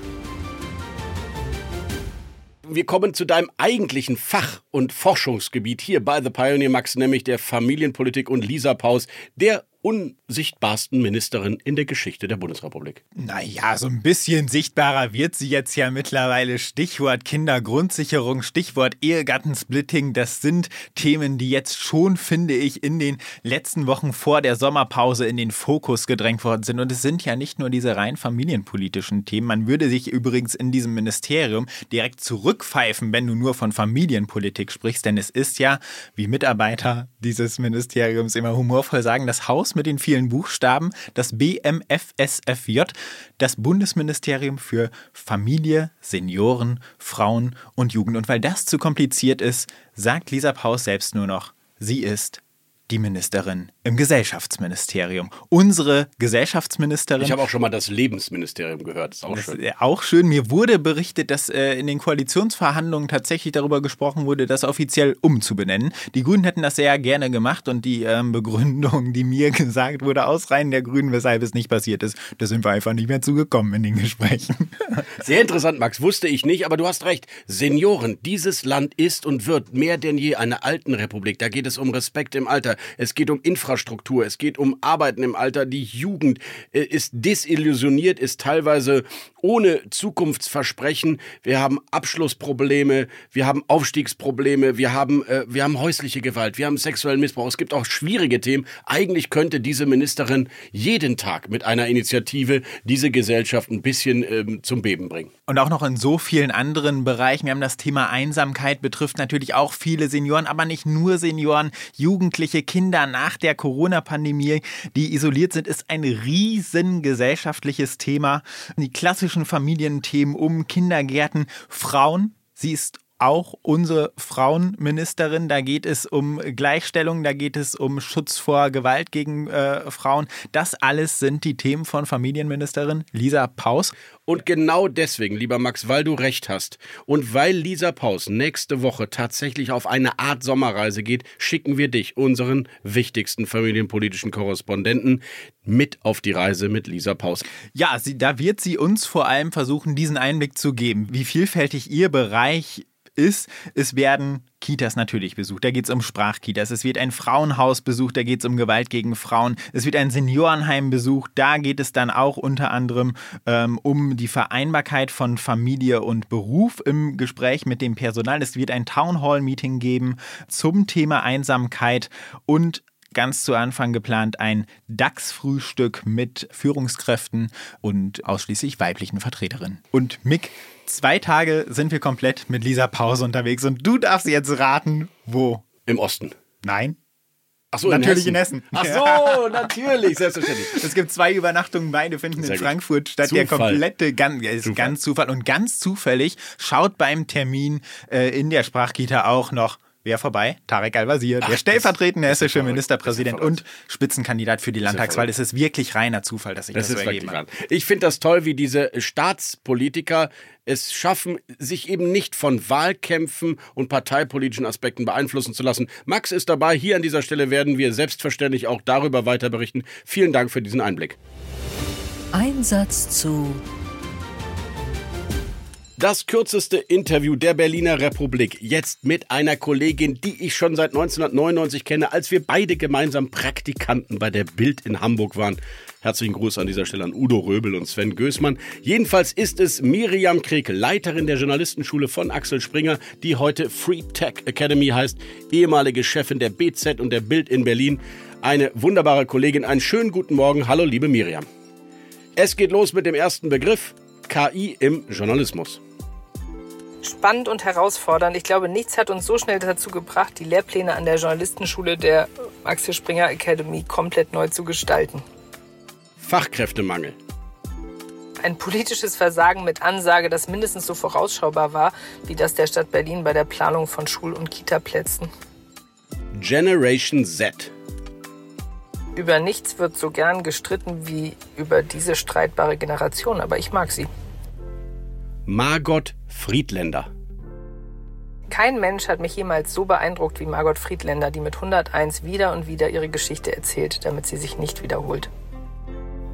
Wir kommen zu deinem eigentlichen Fach- und Forschungsgebiet hier bei The Pioneer Max, nämlich der Familienpolitik und Lisa Paus, der unsichtbarsten Ministerin in der Geschichte der Bundesrepublik. Naja, so ein bisschen sichtbarer wird sie jetzt ja mittlerweile. Stichwort Kindergrundsicherung, Stichwort Ehegattensplitting. Das sind Themen, die jetzt schon, finde ich, in den letzten Wochen vor der Sommerpause in den Fokus gedrängt worden sind. Und es sind ja nicht nur diese rein familienpolitischen Themen. Man würde sich übrigens in diesem Ministerium direkt zurückpfeifen, wenn du nur von Familienpolitik sprichst. Denn es ist ja, wie Mitarbeiter dieses Ministeriums immer humorvoll sagen, das Haus mit den vielen Buchstaben, das BMFSFJ, das Bundesministerium für Familie, Senioren, Frauen und Jugend. Und weil das zu kompliziert ist, sagt Lisa Paus selbst nur noch, sie ist die Ministerin im Gesellschaftsministerium. Unsere Gesellschaftsministerin. Ich habe auch schon mal das Lebensministerium gehört. Ist auch Das schön. ist auch schön. Mir wurde berichtet, dass äh, in den Koalitionsverhandlungen tatsächlich darüber gesprochen wurde, das offiziell umzubenennen. Die Grünen hätten das sehr gerne gemacht und die ähm, Begründung, die mir gesagt wurde, aus Reihen der Grünen, weshalb es nicht passiert ist, da sind wir einfach nicht mehr zugekommen in den Gesprächen. Sehr interessant, Max. Wusste ich nicht, aber du hast recht. Senioren, dieses Land ist und wird mehr denn je eine Altenrepublik. Da geht es um Respekt im Alter. Es geht um Infrastruktur. Es geht um Arbeiten im Alter. Die Jugend äh, ist desillusioniert, ist teilweise ohne Zukunftsversprechen. Wir haben Abschlussprobleme, wir haben Aufstiegsprobleme, wir haben, äh, wir haben häusliche Gewalt, wir haben sexuellen Missbrauch. Es gibt auch schwierige Themen. Eigentlich könnte diese Ministerin jeden Tag mit einer Initiative diese Gesellschaft ein bisschen ähm, zum Beben bringen. Und auch noch in so vielen anderen Bereichen. Wir haben das Thema Einsamkeit, betrifft natürlich auch viele Senioren, aber nicht nur Senioren. Jugendliche Kinder nach der Corona-Pandemie, die isoliert sind, ist ein riesen gesellschaftliches Thema. Die klassischen Familienthemen um Kindergärten, Frauen. Sie ist auch unsere Frauenministerin. Da geht es um Gleichstellung, da geht es um Schutz vor Gewalt gegen äh, Frauen. Das alles sind die Themen von Familienministerin Lisa Paus. Und genau deswegen, lieber Max, weil du recht hast und weil Lisa Paus nächste Woche tatsächlich auf eine Art Sommerreise geht, schicken wir dich, unseren wichtigsten familienpolitischen Korrespondenten, mit auf die Reise mit Lisa Paus. Ja, sie, da wird sie uns vor allem versuchen, diesen Einblick zu geben, wie vielfältig ihr Bereich ist, es werden Kitas natürlich besucht, da geht es um Sprachkitas. Es wird ein Frauenhaus besucht, da geht es um Gewalt gegen Frauen. Es wird ein Seniorenheim besucht, da geht es dann auch unter anderem ähm, um die Vereinbarkeit von Familie und Beruf im Gespräch mit dem Personal. Es wird ein Townhall-Meeting geben zum Thema Einsamkeit und ganz zu Anfang geplant ein DAX-Frühstück mit Führungskräften und ausschließlich weiblichen Vertreterinnen. Und Mick, zwei Tage sind wir komplett mit Lisa Pause unterwegs und du darfst jetzt raten, wo? Im Osten. Nein. Ach so, natürlich in Hessen. in Hessen. Ach so, natürlich, selbstverständlich. Es gibt zwei Übernachtungen, beide finden Sehr in gut. Frankfurt statt. Zufall. Der komplette, ganz, Zufall. ganz Zufall. Und ganz zufällig schaut beim Termin äh, in der Sprachkita auch noch Wer vorbei? Tarek Al-Wazir, der stellvertretende hessische. Ministerpräsident und Spitzenkandidat für die Landtagswahl. Es ist wirklich reiner Zufall, dass sich das, Das so ergeben wahr. Ich finde das toll, wie diese Staatspolitiker es schaffen, sich eben nicht von Wahlkämpfen und parteipolitischen Aspekten beeinflussen zu lassen. Max ist dabei. Hier an dieser Stelle werden wir selbstverständlich auch darüber weiter berichten. Vielen Dank für diesen Einblick. Einsatz zu Das kürzeste Interview der Berliner Republik. Jetzt mit einer Kollegin, die ich schon seit 1999 kenne, als wir beide gemeinsam Praktikanten bei der Bild in Hamburg waren. Herzlichen Gruß an dieser Stelle an Udo Röbel und Sven Gößmann. Jedenfalls ist es Miriam Krekel, Leiterin der Journalistenschule von Axel Springer, die heute Free Tech Academy heißt, ehemalige Chefin der BZ und der Bild in Berlin. Eine wunderbare Kollegin. Einen schönen guten Morgen. Hallo, liebe Miriam. Es geht los mit dem ersten Begriff. KI im Journalismus. Spannend und herausfordernd. Ich glaube, nichts hat uns so schnell dazu gebracht, die Lehrpläne an der Journalistenschule der Axel Springer Academy komplett neu zu gestalten. Fachkräftemangel. Ein politisches Versagen mit Ansage, das mindestens so vorausschaubar war, wie das der Stadt Berlin bei der Planung von Schul- und Kitaplätzen. Generation Z. Über nichts wird so gern gestritten wie über diese streitbare Generation, aber ich mag sie. Margot Friedländer. Kein Mensch hat mich jemals so beeindruckt wie Margot Friedländer, die mit 101 wieder und wieder ihre Geschichte erzählt, damit sie sich nicht wiederholt.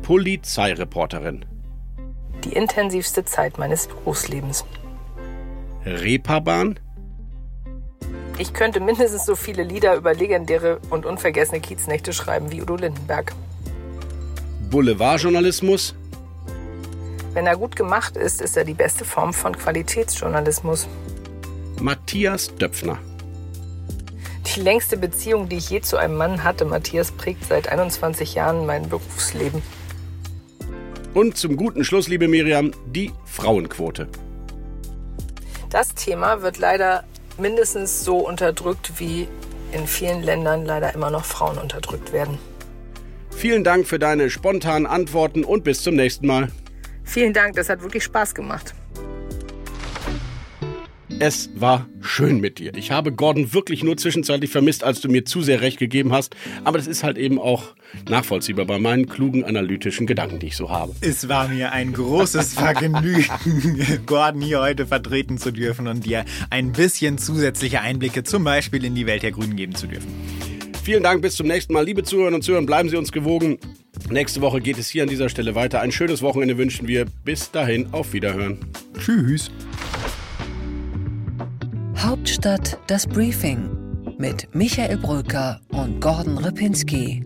Polizeireporterin. Die intensivste Zeit meines Berufslebens. Reeperbahn. Ich könnte mindestens so viele Lieder über legendäre und unvergessene Kieznächte schreiben wie Udo Lindenberg. Boulevardjournalismus. Wenn er gut gemacht ist, ist er die beste Form von Qualitätsjournalismus. Matthias Döpfner. Die längste Beziehung, die ich je zu einem Mann hatte, Matthias, prägt seit 21 Jahren mein Berufsleben. Und zum guten Schluss, liebe Miriam, die Frauenquote. Das Thema wird leider mindestens so unterdrückt, wie in vielen Ländern leider immer noch Frauen unterdrückt werden. Vielen Dank für deine spontanen Antworten und bis zum nächsten Mal. Vielen Dank, das hat wirklich Spaß gemacht. Es war schön mit dir. Ich habe Gordon wirklich nur zwischenzeitlich vermisst, als du mir zu sehr recht gegeben hast. Aber das ist halt eben auch nachvollziehbar bei meinen klugen analytischen Gedanken, die ich so habe. Es war mir ein großes Vergnügen, Gordon hier heute vertreten zu dürfen und dir ein bisschen zusätzliche Einblicke zum Beispiel in die Welt der Grünen geben zu dürfen. Vielen Dank, bis zum nächsten Mal. Liebe Zuhörerinnen und Zuhörer, bleiben Sie uns gewogen. Nächste Woche geht es hier an dieser Stelle weiter. Ein schönes Wochenende wünschen wir. Bis dahin, auf Wiederhören. Tschüss. Hauptstadt das Briefing mit Michael Bröker und Gordon Ripinski.